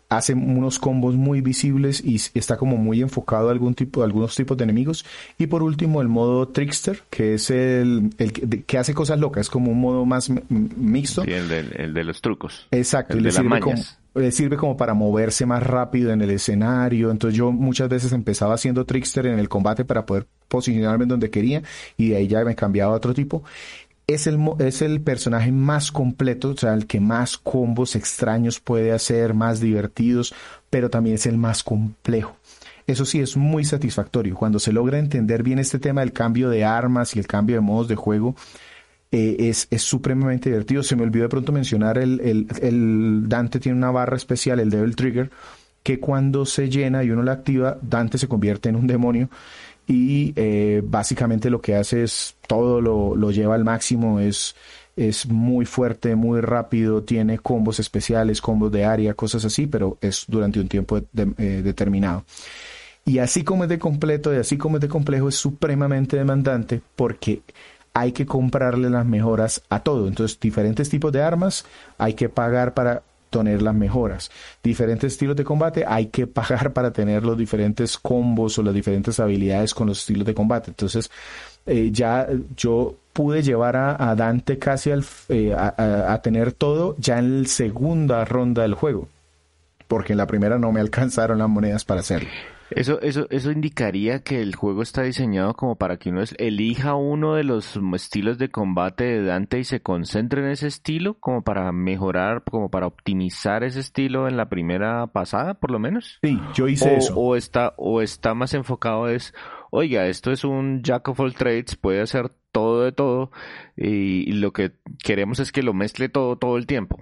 hace unos combos muy visibles y está como muy enfocado a algún tipo, algunos tipos de enemigos. Y por último, el modo Trickster, que es el, el que hace cosas locas, es como un modo más mixto. Sí, el de, el de los trucos. Exacto, y le sirve, como, sirve como para moverse más rápido en el escenario. Entonces yo muchas veces empezaba haciendo Trickster en el combate para poder posicionarme donde quería y de ahí ya me cambiaba a otro tipo es el, es el personaje más completo, o sea, el que más combos extraños puede hacer, más divertidos, pero también es el más complejo. Eso sí es muy satisfactorio. Cuando se logra entender bien este tema del cambio de armas y el cambio de modos de juego, eh, es, es, supremamente divertido. Se me olvidó de pronto mencionar el, el, Dante tiene una barra especial, el Devil Trigger, que cuando se llena y uno la activa, Dante se convierte en un demonio y eh, básicamente lo que hace es todo lo, lo lleva al máximo, es, es muy fuerte, muy rápido, tiene combos especiales, combos de área, cosas así, pero es durante un tiempo eh, determinado. Y así como es de completo y así como es de complejo, es supremamente demandante porque hay que comprarle las mejoras a todo. Entonces, diferentes tipos de armas hay que pagar para tener las mejoras. Diferentes estilos de combate, hay que pagar para tener los diferentes combos o las diferentes habilidades con los estilos de combate. Entonces, eh, ya yo pude llevar a, Dante casi al, eh, a, a, tener todo ya en la segunda ronda del juego, porque en la primera no me alcanzaron las monedas para hacerlo. Eso, eso, eso indicaría que el juego está diseñado como para que uno elija uno de los estilos de combate de Dante y se concentre en ese estilo, como para mejorar, como para optimizar ese estilo en la primera pasada, por lo menos. Sí, yo hice eso. O está, o está más enfocado es, oiga, esto es un jack of all trades, puede hacer todo de todo y, lo que queremos es que lo mezcle todo todo el tiempo.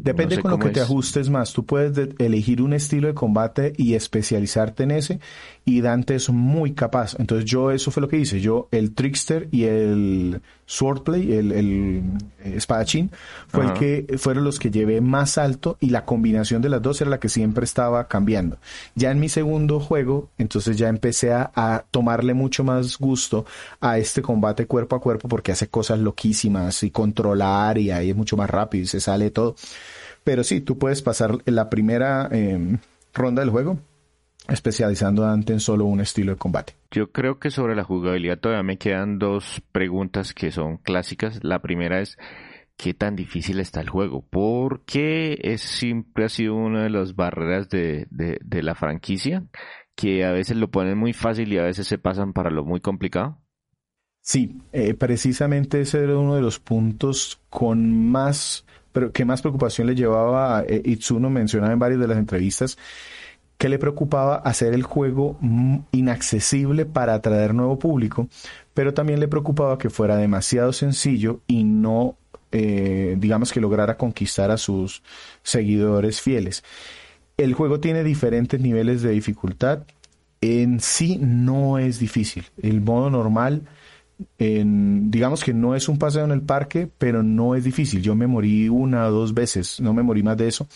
Depende con lo que te ajustes más. Tú puedes elegir un estilo de combate y especializarte en ese y Dante es muy capaz. Entonces yo eso fue lo que hice. Yo el trickster y el swordplay, el, el espadachín, fue el que fueron los que llevé más alto y la combinación de las dos era la que siempre estaba cambiando. Ya en mi segundo juego, entonces ya empecé a, a tomarle mucho más gusto a este combate cuerpo a cuerpo porque hace cosas loquísimas y controlar y ahí es mucho más rápido y se sale todo. Pero sí, tú puedes pasar la primera em, ronda del juego especializando en solo un estilo de combate. Yo creo que sobre la jugabilidad todavía me quedan dos preguntas que son clásicas. La primera es qué tan difícil está el juego, porque es siempre ha sido una de las barreras de, de, de la franquicia, que a veces lo ponen muy fácil y a veces se pasan para lo muy complicado. Sí, eh, precisamente ese era uno de los puntos con más, pero que más preocupación le llevaba a eh, Itsuno, mencionaba en varias de las entrevistas, que le preocupaba hacer el juego inaccesible para atraer nuevo público, pero también le preocupaba que fuera demasiado sencillo y no, eh, digamos que lograra conquistar a sus seguidores fieles. El juego tiene diferentes niveles de dificultad. En sí no es difícil. El modo normal digamos que no es un paseo en el parque, pero no es difícil. Yo me morí una o dos veces, no me morí más de eso.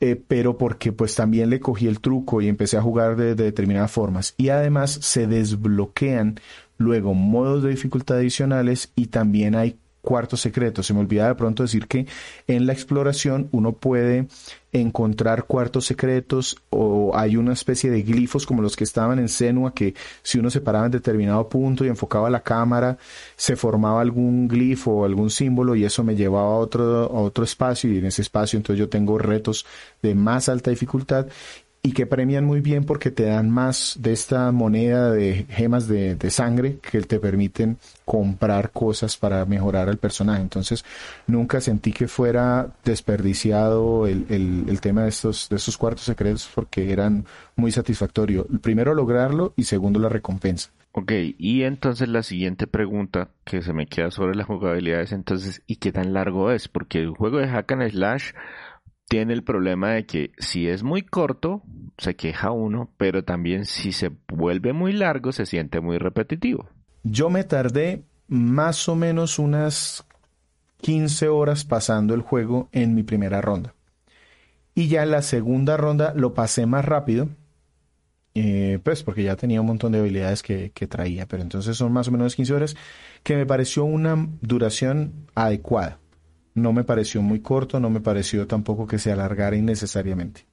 Eh, pero porque pues también le cogí el truco y empecé a jugar de, de, determinadas formas. Y además se desbloquean luego modos de dificultad adicionales y también hay cuarto secreto. Se me olvidaba de pronto decir que en la exploración uno puede encontrar cuartos secretos o hay una especie de glifos como los que estaban en Senua que si uno se paraba en determinado punto y enfocaba la cámara se formaba algún glifo o algún símbolo y eso me llevaba a otro, a otro espacio y en ese espacio entonces yo tengo retos de más alta dificultad y que premian muy bien porque te dan más de esta moneda de gemas de, sangre que te permiten comprar cosas para mejorar al personaje. Entonces, nunca sentí que fuera desperdiciado el, el, el tema de estos, de estos cuartos secretos porque eran muy satisfactorios. Primero lograrlo y segundo la recompensa. Ok, y entonces la siguiente pregunta que se me queda sobre la jugabilidad es entonces, ¿y qué tan largo es? Porque el juego de Hack and Slash tiene el problema de que si es muy corto, se queja uno, pero también si se vuelve muy largo, se siente muy repetitivo. Yo me tardé más o menos unas 15 horas pasando el juego en mi primera ronda. Y ya en la segunda ronda lo pasé más rápido eh, pues porque ya tenía un montón de habilidades que, que, traía, pero entonces son más o menos 15 horas, que me pareció una duración adecuada. No me pareció muy corto, no me pareció tampoco que se alargara innecesariamente.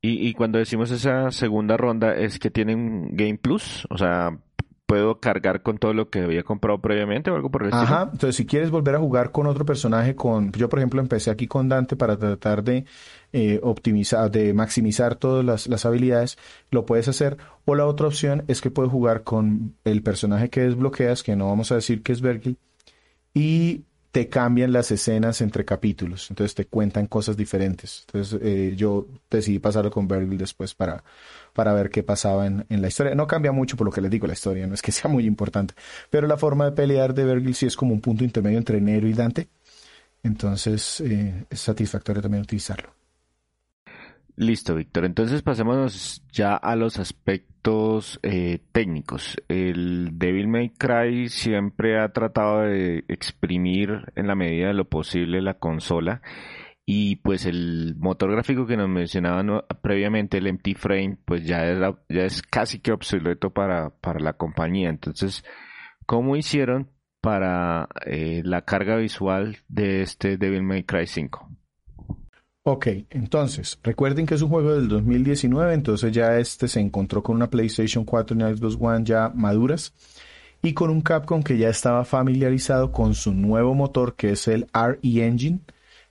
Y, y cuando decimos esa segunda ronda, ¿es que tienen Game Plus? O sea, puedo cargar con todo lo que había comprado previamente o algo por el estilo. Ajá, entonces si quieres volver a jugar con otro personaje, con yo por ejemplo empecé aquí con Dante para tratar de eh, optimizar, de maximizar todas las, las, habilidades, lo puedes hacer. O la otra opción es que puedes jugar con el personaje que desbloqueas, que no vamos a decir que es Virgil, y te cambian las escenas entre capítulos, entonces te cuentan cosas diferentes. Entonces eh, yo decidí pasarlo con Virgil después para, para ver qué pasaba en, en, la historia. No cambia mucho por lo que les digo la historia, no es que sea muy importante, pero la forma de pelear de Virgil sí es como un punto intermedio entre Nero y Dante, entonces eh, es satisfactorio también utilizarlo. Listo, Víctor. Entonces pasemos ya a los aspectos eh, técnicos. El Devil May Cry siempre ha tratado de exprimir en la medida de lo posible la consola y pues el motor gráfico que nos mencionaban previamente, el Empty Frame, pues ya, es casi que obsoleto para, para la compañía. Entonces, ¿cómo hicieron para eh, la carga visual de este Devil May Cry 5? Ok, entonces, recuerden que es un juego del 2019, entonces ya este se encontró con una PlayStation 4 y Xbox One ya maduras y con un Capcom que ya estaba familiarizado con su nuevo motor que es el RE Engine,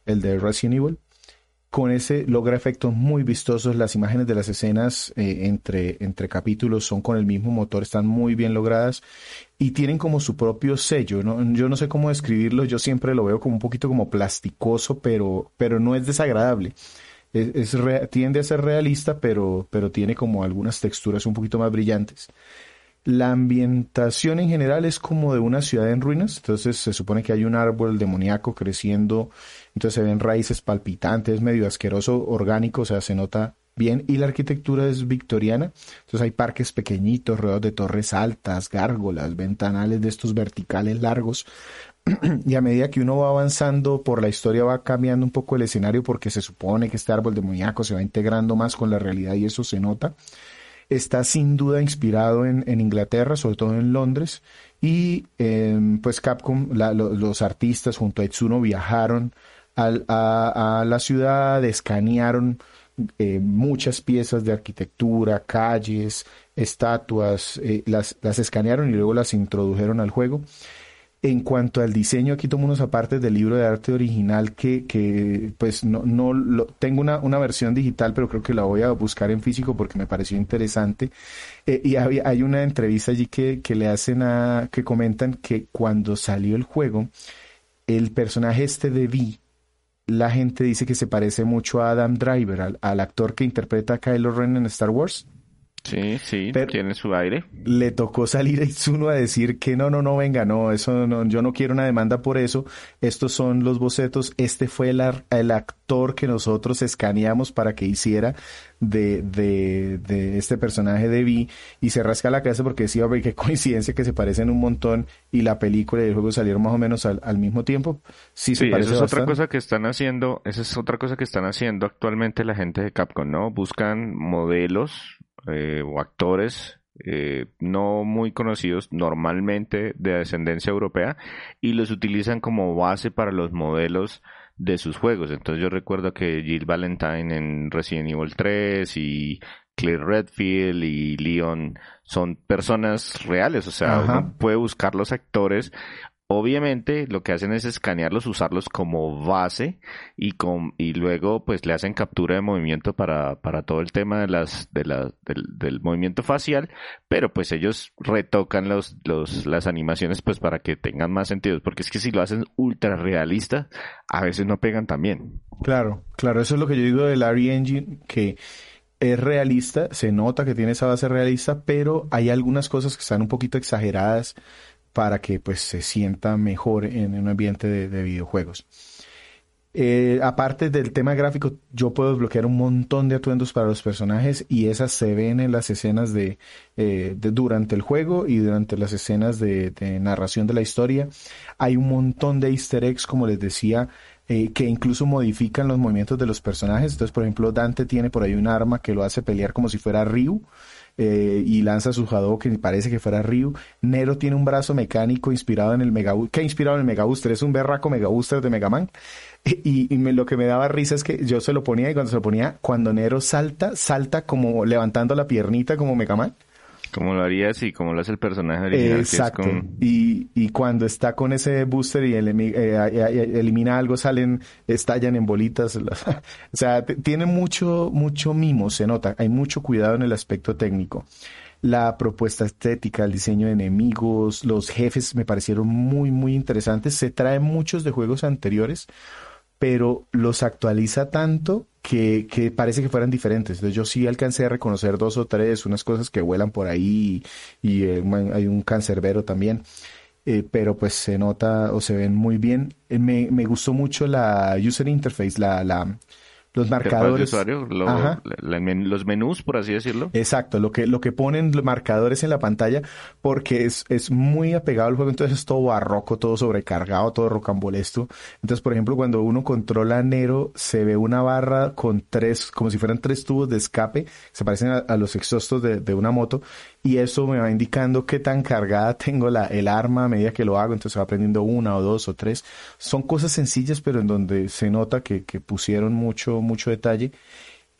el de Resident Evil, con ese logra efectos muy vistosos. Las imágenes de las escenas eh, entre, entre capítulos son con el mismo motor, están muy bien logradas y tienen como su propio sello. ¿no? Yo no sé cómo describirlo, yo siempre lo veo como un poquito como plasticoso, pero, pero no es desagradable. Es, tiende a ser realista, pero, pero tiene como algunas texturas un poquito más brillantes. La ambientación en general es como de una ciudad en ruinas, entonces se supone que hay un árbol demoníaco creciendo, entonces se ven raíces palpitantes, medio asqueroso, orgánico, o sea, se nota bien. Y la arquitectura es victoriana, entonces hay parques pequeñitos, rodeados de torres altas, gárgolas, ventanales de estos verticales largos. y a medida que uno va avanzando por la historia va cambiando un poco el escenario porque se supone que este árbol demoníaco se va integrando más con la realidad y eso se nota está sin duda inspirado en, Inglaterra, sobre todo en Londres, y em, pues Capcom, los artistas junto a Itsuno viajaron a, la ciudad, escanearon eh, muchas piezas de arquitectura, calles, estatuas, eh, las, las escanearon y luego las introdujeron al juego. En cuanto al diseño, aquí tomo unos apartes del libro de arte original que, que pues no, no lo, tengo una, una versión digital, pero creo que la voy a buscar en físico porque me pareció interesante. Eh, y hay, hay, una entrevista allí que, que le hacen a, que comentan que cuando salió el juego, el personaje este de Vi, la gente dice que se parece mucho a Adam Driver, al, al actor que interpreta a Kylo Ren en Star Wars. Sí, sí, tiene su aire. Le tocó salir a Itsuno a decir que no, no, no, venga, no, eso no, yo no quiero una demanda por eso. Estos son los bocetos. Este fue el, el actor que nosotros escaneamos para que hiciera de, de, de este personaje de Vi y se rasca la cabeza porque decía, hombre, qué coincidencia que se parecen un montón y la película y el juego salieron más o menos al, al mismo tiempo. Sí, sí eso es otra cosa que están haciendo, esa es otra cosa que están haciendo actualmente la gente de Capcom, ¿no? Buscan modelos eh, o actores eh, no muy conocidos normalmente de descendencia europea y los utilizan como base para los modelos de sus juegos. Entonces yo recuerdo que Jill Valentine en Resident Evil 3 y Claire Redfield y Leon son personas reales, o sea, uno puede buscar los actores Obviamente lo que hacen es escanearlos, usarlos como base y, con, y luego pues le hacen captura de movimiento para, para todo el tema de las, de la, del, movimiento facial, pero pues ellos retocan los, los, las animaciones pues para que tengan más sentido, porque es que si lo hacen ultra realista, a veces no pegan también. Claro, claro, eso es lo que yo digo del RE Engine, que es realista, se nota que tiene esa base realista, pero hay algunas cosas que están un poquito exageradas para que pues se sienta mejor en un ambiente de, videojuegos. Eh, aparte del tema gráfico, yo puedo desbloquear un montón de atuendos para los personajes y esas se ven en las escenas de, eh, durante el juego y durante las escenas de, narración de la historia. Hay un montón de easter eggs, como les decía, eh, que incluso modifican los movimientos de los personajes. Entonces, por ejemplo, Dante tiene por ahí un arma que lo hace pelear como si fuera Ryu. Eh, y lanza su que parece que fuera Ryu. Nero tiene un brazo mecánico inspirado en el Mega ¿Qué ha inspirado en el Mega Booster? Es un berraco Mega Booster de Mega Man. Y, lo que me daba risa es que yo se lo ponía y cuando se lo ponía, cuando Nero salta, salta como levantando la piernita como Mega Man. Como lo harías y como lo hace el personaje original. Exacto. Y, y, cuando está con ese booster y eh, elimina algo, salen, estallan en bolitas. o sea, tiene mucho, mucho mimo, se nota. Hay mucho cuidado en el aspecto técnico. La propuesta estética, el diseño de enemigos, los jefes me parecieron muy, muy interesantes. Se traen muchos de juegos anteriores pero los actualiza tanto que, que, parece que fueran diferentes. Entonces yo sí alcancé a reconocer dos o tres, unas cosas que vuelan por ahí y, eh, hay un cancerbero también. Eh, pero pues se nota o se ven muy bien. Eh, me, me gustó mucho la user interface, la, la, los marcadores. los menús, por así decirlo. Exacto, lo que, lo que ponen los marcadores en la pantalla, porque es, es muy apegado al juego, entonces es todo barroco, todo sobrecargado, todo rocambolesto. Entonces, por ejemplo, cuando uno controla a Nero, se ve una barra con tres, como si fueran tres tubos de escape, se parecen a, los exhaustos de, de, una moto, y eso me va indicando qué tan cargada tengo la, el arma a medida que lo hago, entonces va aprendiendo una o dos o tres. Son cosas sencillas, pero en donde se nota que, que pusieron mucho, mucho detalle.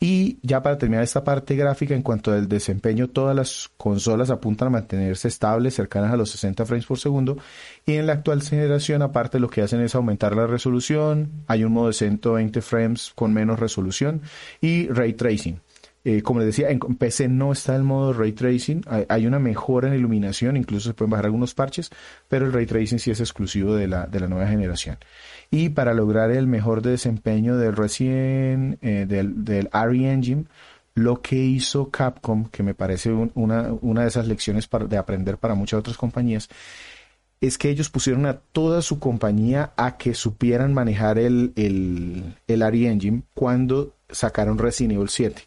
Y ya para terminar esta parte gráfica, en cuanto al desempeño, todas las consolas apuntan a mantenerse estables, cercanas a los 60 frames por segundo. Y en la actual generación, aparte, lo que hacen es aumentar la resolución. Hay un modo de 120 frames con menos resolución y ray tracing. Eh, como les decía, en PC no está el modo ray tracing, hay, una mejora en iluminación, incluso se pueden bajar algunos parches, pero el ray tracing sí es exclusivo de la, de la nueva generación. Y para lograr el mejor desempeño del recién, eh, del, del RE Engine, lo que hizo Capcom, que me parece una, una de esas lecciones de aprender para muchas otras compañías, es que ellos pusieron a toda su compañía a que supieran manejar el, el, el RE Engine cuando sacaron Resident Evil 7.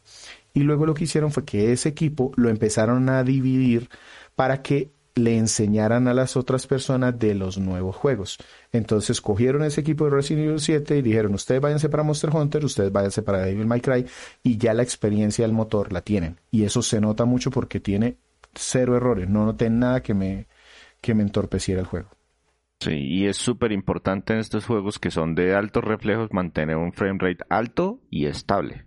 Y luego lo que hicieron fue que ese equipo lo empezaron a dividir para que le enseñaran a las otras personas de los nuevos juegos. Entonces cogieron ese equipo de Resident Evil 7 y dijeron, ustedes váyanse para Monster Hunter, ustedes váyanse para Devil May Cry y ya la experiencia del motor la tienen. Y eso se nota mucho porque tiene cero errores, no noté nada que me, que me entorpeciera el juego. Sí, y es súper importante en estos juegos que son de altos reflejos mantener un frame rate alto y estable.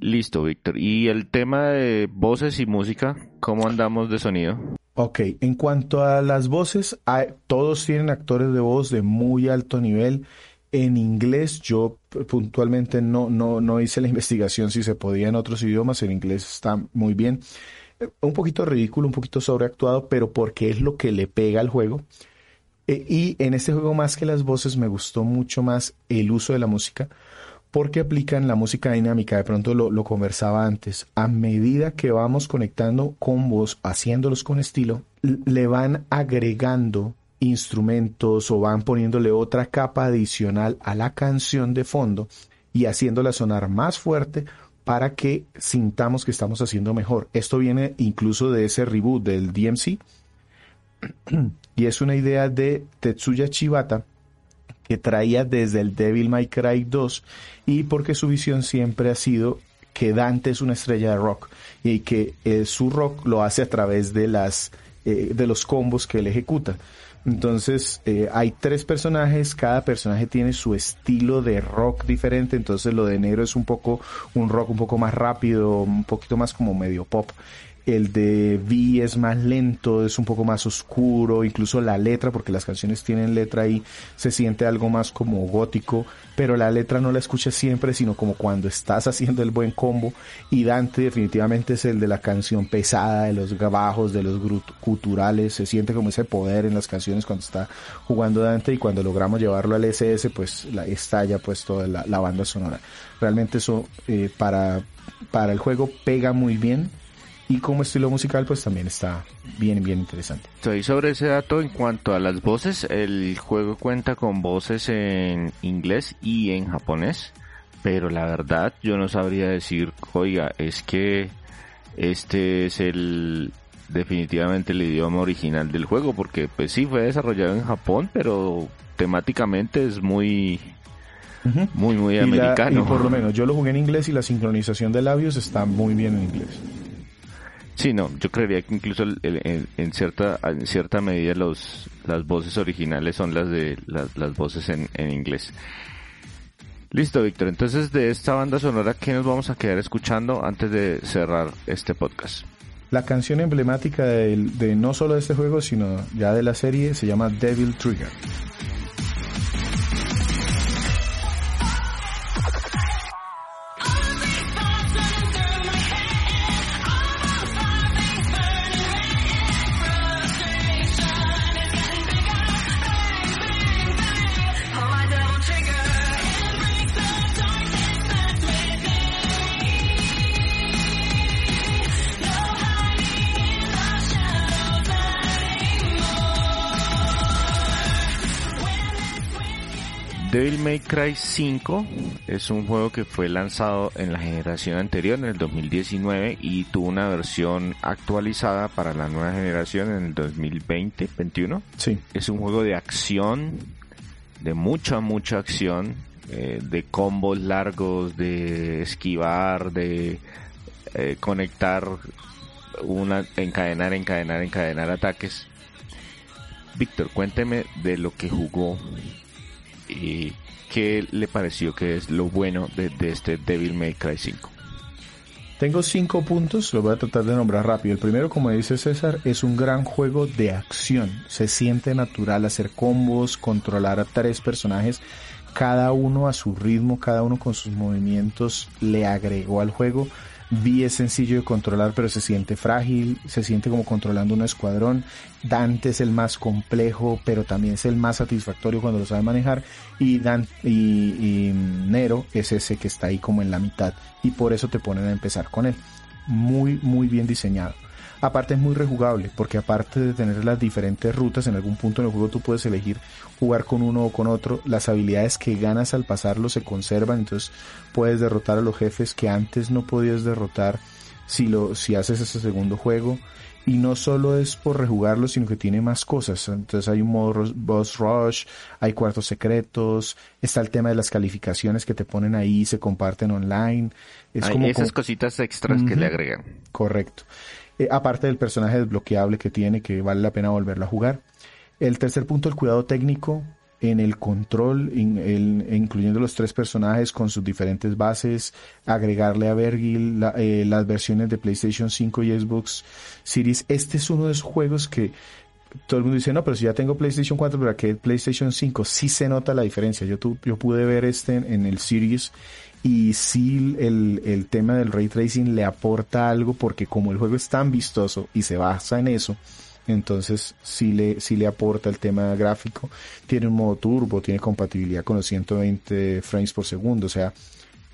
Listo, Víctor. ¿Y el tema de voces y música? ¿Cómo andamos de sonido? Ok, en cuanto a las voces, todos tienen actores de voz de muy alto nivel. En inglés, yo puntualmente no, no, no hice la investigación si se podía en otros idiomas. En inglés está muy bien. Un poquito ridículo, un poquito sobreactuado, pero porque es lo que le pega al juego. E, y en este juego, más que las voces, me gustó mucho más el uso de la música porque aplican la música dinámica, de pronto lo, conversaba antes, a medida que vamos conectando combos, haciéndolos con estilo, le van agregando instrumentos o van poniéndole otra capa adicional a la canción de fondo y haciéndola sonar más fuerte para que sintamos que estamos haciendo mejor. Esto viene incluso de ese reboot del DMC y es una idea de Tetsuya Chibata, que traía desde el Devil May Cry 2 y porque su visión siempre ha sido que Dante es una estrella de rock y que eh, su rock lo hace a través de las eh, de los combos que él ejecuta. Entonces eh, hay tres personajes, cada personaje tiene su estilo de rock diferente, entonces lo de negro es un poco un rock un poco más rápido, un poquito más como medio pop el de V es más lento, es un poco más oscuro, incluso la letra, porque las canciones tienen letra ahí, se siente algo más como gótico, pero la letra no la escuchas siempre, sino como cuando estás haciendo el buen combo. Y Dante definitivamente es el de la canción pesada, de los bajos, de los culturales, se siente como ese poder en las canciones cuando está jugando Dante y cuando logramos llevarlo al SS, pues la, estalla pues toda la, banda sonora. Realmente eso eh, para, para el juego pega muy bien y como estilo musical pues también está bien bien interesante. Estoy sobre ese dato en cuanto a las voces, el juego cuenta con voces en inglés y en japonés, pero la verdad yo no sabría decir, oiga, es que este es el definitivamente el idioma original del juego porque pues sí fue desarrollado en Japón, pero temáticamente es muy, muy, muy americano. y por lo menos yo lo jugué en inglés y la sincronización de labios está muy bien en inglés. Sí, no, yo creería que incluso en, cierta en cierta medida los las voces originales son las de las, las voces en, en inglés. Listo, Víctor. Entonces, de esta banda sonora, ¿qué nos vamos a quedar escuchando antes de cerrar este podcast? La canción emblemática de, de no solo de este juego, sino ya de la serie, se llama Devil Trigger. Devil May Cry 5 es un juego que fue lanzado en la generación anterior, en el 2019, y tuvo una versión actualizada para la nueva generación en el 2020-21. Sí. Es un juego de acción, de mucha, mucha acción, eh, de combos largos, de esquivar, de eh, conectar, una, encadenar, encadenar, encadenar ataques. Víctor, cuénteme de lo que jugó y qué le pareció que es lo bueno de, este Devil May Cry 5. Tengo cinco puntos, los voy a tratar de nombrar rápido. El primero, como dice César, es un gran juego de acción. Se siente natural hacer combos, controlar a tres personajes, cada uno a su ritmo, cada uno con sus movimientos, le agregó al juego Vi es sencillo de controlar, pero se siente frágil, se siente como controlando un escuadrón. Dante es el más complejo, pero también es el más satisfactorio cuando lo sabe manejar. Y, Dan y, Nero es ese que está ahí como en la mitad. Y por eso te ponen a empezar con él. Muy, muy bien diseñado. Aparte es muy rejugable, porque aparte de tener las diferentes rutas, en algún punto en el juego tú puedes elegir jugar con uno o con otro. Las habilidades que ganas al pasarlo se conservan, entonces puedes derrotar a los jefes que antes no podías derrotar si lo, si haces ese segundo juego. Y no solo es por rejugarlo, sino que tiene más cosas. Entonces hay un modo boss rush, hay cuartos secretos, está el tema de las calificaciones que te ponen ahí, se comparten online. Es hay como esas cositas extras que le agregan. Correcto. Eh, aparte del personaje desbloqueable que tiene, que vale la pena volverlo a jugar. El tercer punto, el cuidado técnico en el control, incluyendo los tres personajes con sus diferentes bases, agregarle a Vergil eh, las versiones de PlayStation 5 y Xbox Series. Este es uno de esos juegos que todo el mundo dice, no, pero si ya tengo PlayStation 4, ¿para qué PlayStation 5? Sí se nota la diferencia. Yo, yo pude ver este en el Series y sí el, el, tema del ray tracing le aporta algo porque como el juego es tan vistoso y se basa en eso, entonces sí le, sí le aporta el tema gráfico. Tiene un modo turbo, tiene compatibilidad con los 120 frames por segundo, o sea,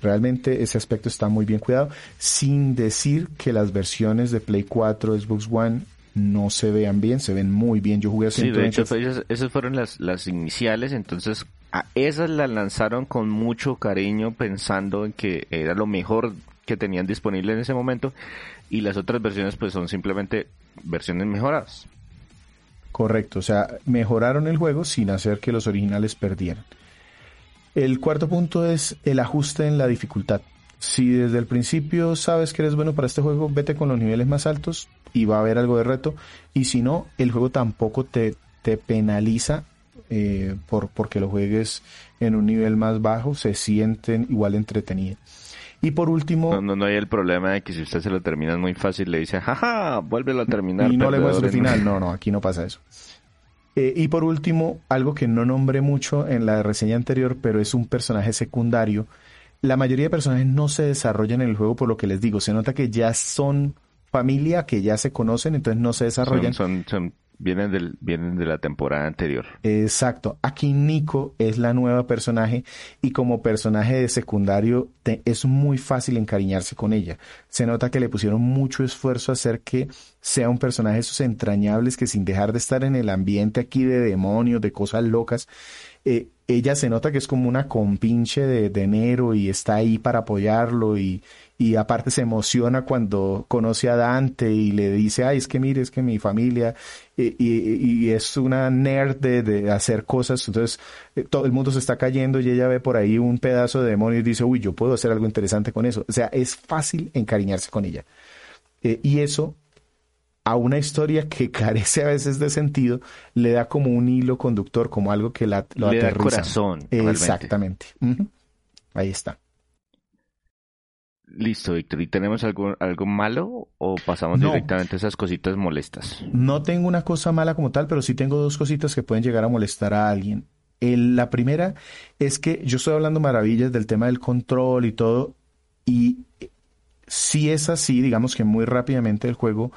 realmente ese aspecto está muy bien cuidado, sin decir que las versiones de Play 4, Xbox One no se vean bien, se ven muy bien. Yo jugué a 120. Sí, de hecho, esas, esas fueron las, las iniciales, entonces esas las lanzaron con mucho cariño pensando en que era lo mejor que tenían disponible en ese momento y las otras versiones pues son simplemente versiones mejoradas. Correcto, o sea, mejoraron el juego sin hacer que los originales perdieran. El cuarto punto es el ajuste en la dificultad. Si desde el principio sabes que eres bueno para este juego, vete con los niveles más altos y va a haber algo de reto. Y si no, el juego tampoco te, te penaliza eh, por, porque lo juegues en un nivel más bajo, se sienten igual entretenidos. Y por último... No, no, hay el problema de que si usted se lo termina muy fácil, le dice, jaja, vuélvelo a terminar. Y no le muestra el final, no, no, aquí no pasa eso. Eh, y por último, algo que no nombré mucho en la reseña anterior, pero es un personaje secundario. La mayoría de personajes no se desarrollan en el juego por lo que les digo. Se nota que ya son familia, que ya se conocen, entonces no se desarrollan. son Vienen, del, vienen de la temporada anterior. Exacto. Aquí Nico es la nueva personaje y como personaje de secundario es muy fácil encariñarse con ella. Se nota que le pusieron mucho esfuerzo a hacer que sea un personaje de esos entrañables que sin dejar de estar en el ambiente aquí de demonios, de cosas locas, eh, ella se nota que es como una compinche de, de Nero y está ahí para apoyarlo y, y aparte se emociona cuando conoce a Dante y le dice, ay, es que mire, es que mi familia, y, y, es una nerd de, de, hacer cosas, entonces eh, todo el mundo se está cayendo y ella ve por ahí un pedazo de demonio y dice, uy, yo puedo hacer algo interesante con eso. O sea, es fácil encariñarse con ella. Eh, y eso a una historia que carece a veces de sentido, le da como un hilo conductor, como algo que la, lo le aterriza. Da corazón. Exactamente. Ahí está. Listo, Víctor. ¿Y tenemos algo, algo malo o pasamos directamente a esas cositas molestas? No tengo una cosa mala como tal, pero sí tengo dos cositas que pueden llegar a molestar a alguien. la primera es que yo estoy hablando maravillas del tema del control y todo, y si es así, digamos que muy rápidamente el juego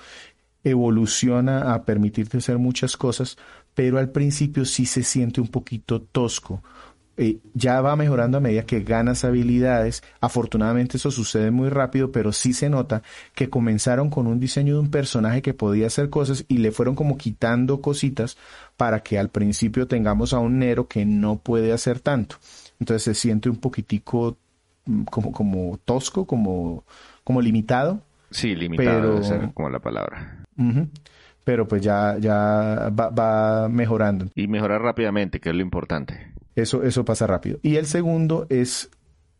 evoluciona a permitirte hacer muchas cosas, pero al principio sí se siente un poquito tosco. Eh, ya va mejorando a medida que ganas habilidades. Afortunadamente eso sucede muy rápido, pero sí se nota que comenzaron con un diseño de un personaje que podía hacer cosas y le fueron como quitando cositas para que al principio tengamos a un Nero que no puede hacer tanto. Entonces se siente un poquitico mm, como, como tosco, como, como limitado. Sí, limitado pero... como la palabra. Pero pues ya, ya va, va mejorando. Y mejorar rápidamente, que es lo importante. Eso, eso pasa rápido. Y el segundo es,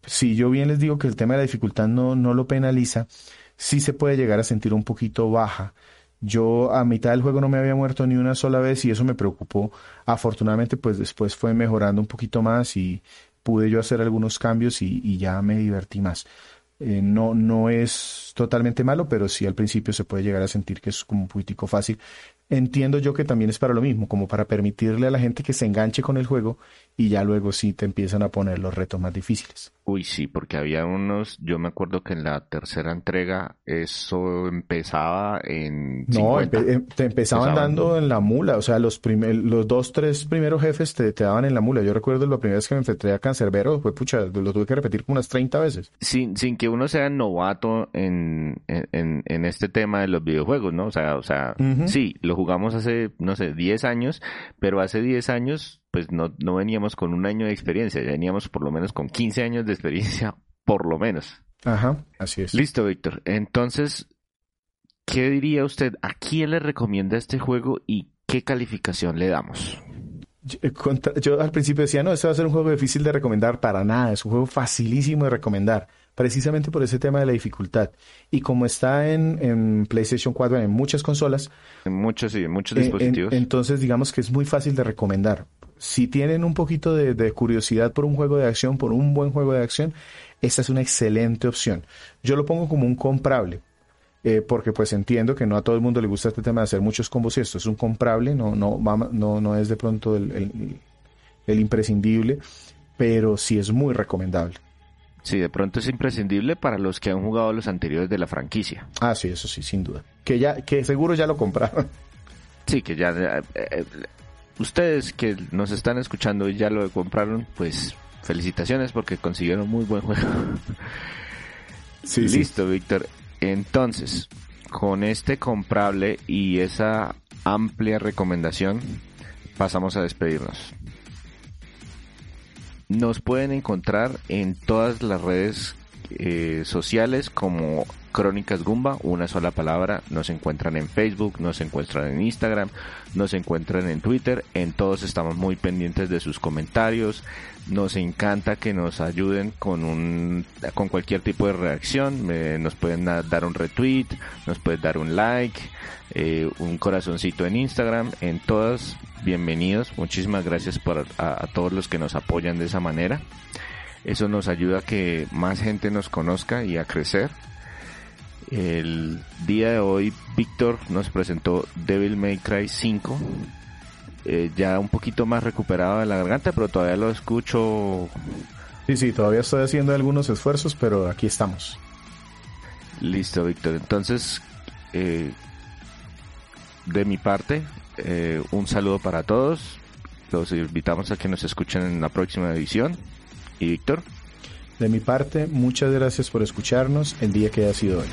si yo bien les digo que el tema de la dificultad no, no lo penaliza, sí se puede llegar a sentir un poquito baja. Yo a mitad del juego no me había muerto ni una sola vez y eso me preocupó. Afortunadamente, pues después fue mejorando un poquito más y pude yo hacer algunos cambios y, y ya me divertí más. Eh, no, no es totalmente malo, pero sí al principio se puede llegar a sentir que es como un poquitico fácil entiendo yo que también es para lo mismo, como para permitirle a la gente que se enganche con el juego y ya luego sí te empiezan a poner los retos más difíciles. Uy, sí, porque había unos, yo me acuerdo que en la tercera entrega eso empezaba en... No, em, te empezaban dando en la mula, o sea, los, los dos, tres primeros jefes te, te, daban en la mula. Yo recuerdo la primera vez que me enfrenté a Cancerbero, fue pucha, lo tuve que repetir como unas 30 veces. Sin, sin que uno sea novato en, en, en este tema de los videojuegos, ¿no? O sea, o sea sí, lo jugamos hace, no sé, 10 años, pero hace 10 años pues no, no veníamos con un año de experiencia, ya veníamos por lo menos con 15 años de experiencia, por lo menos. Ajá, así es. Listo, Víctor. Entonces, ¿qué diría usted? ¿A quién le recomienda este juego y qué calificación le damos? Yo, al principio decía, no, este va a ser un juego difícil de recomendar para nada, es un juego facilísimo de recomendar precisamente por ese tema de la dificultad. Y como está en, en PlayStation 4, en muchas consolas. En muchos, sí, en muchos eh, dispositivos. entonces, digamos que es muy fácil de recomendar. Si tienen un poquito de, curiosidad por un juego de acción, por un buen juego de acción, esta es una excelente opción. Yo lo pongo como un comprable. Eh, porque pues entiendo que no a todo el mundo le gusta este tema de hacer muchos combos y esto es un comprable, no, no, no, no es de pronto el, el imprescindible, pero sí es muy recomendable. Sí, de pronto es imprescindible para los que han jugado los anteriores de la franquicia. Ah, sí, eso sí, sin duda. Que ya, que seguro ya lo compraron. Sí, que ya eh, eh, ustedes que nos están escuchando y ya lo compraron, pues felicitaciones porque consiguieron muy buen juego. Sí, Listo, Víctor. Entonces, con este comprable y esa amplia recomendación, pasamos a despedirnos. Nos pueden encontrar en todas las redes eh, sociales como Crónicas Gumba, una sola palabra. Nos encuentran en Facebook, nos encuentran en Instagram, nos encuentran en Twitter. En todos estamos muy pendientes de sus comentarios. Nos encanta que nos ayuden con un con cualquier tipo de reacción. nos pueden dar un retweet, nos pueden dar un like, eh, un corazoncito en Instagram. En todas bienvenidos. Muchísimas gracias por a, todos los que nos apoyan de esa manera. Eso nos ayuda a que más gente nos conozca y a crecer. El día de hoy Víctor nos presentó Devil May Cry 5. Eh, ya un poquito más recuperado de la garganta, pero todavía lo escucho. Sí, sí, todavía estoy haciendo algunos esfuerzos, pero aquí estamos. Listo, Víctor. Entonces, eh, de mi parte, eh, un saludo para todos. Los invitamos a que nos escuchen en la próxima edición. Y Víctor. De mi parte, muchas gracias por escucharnos el día que ha sido hoy.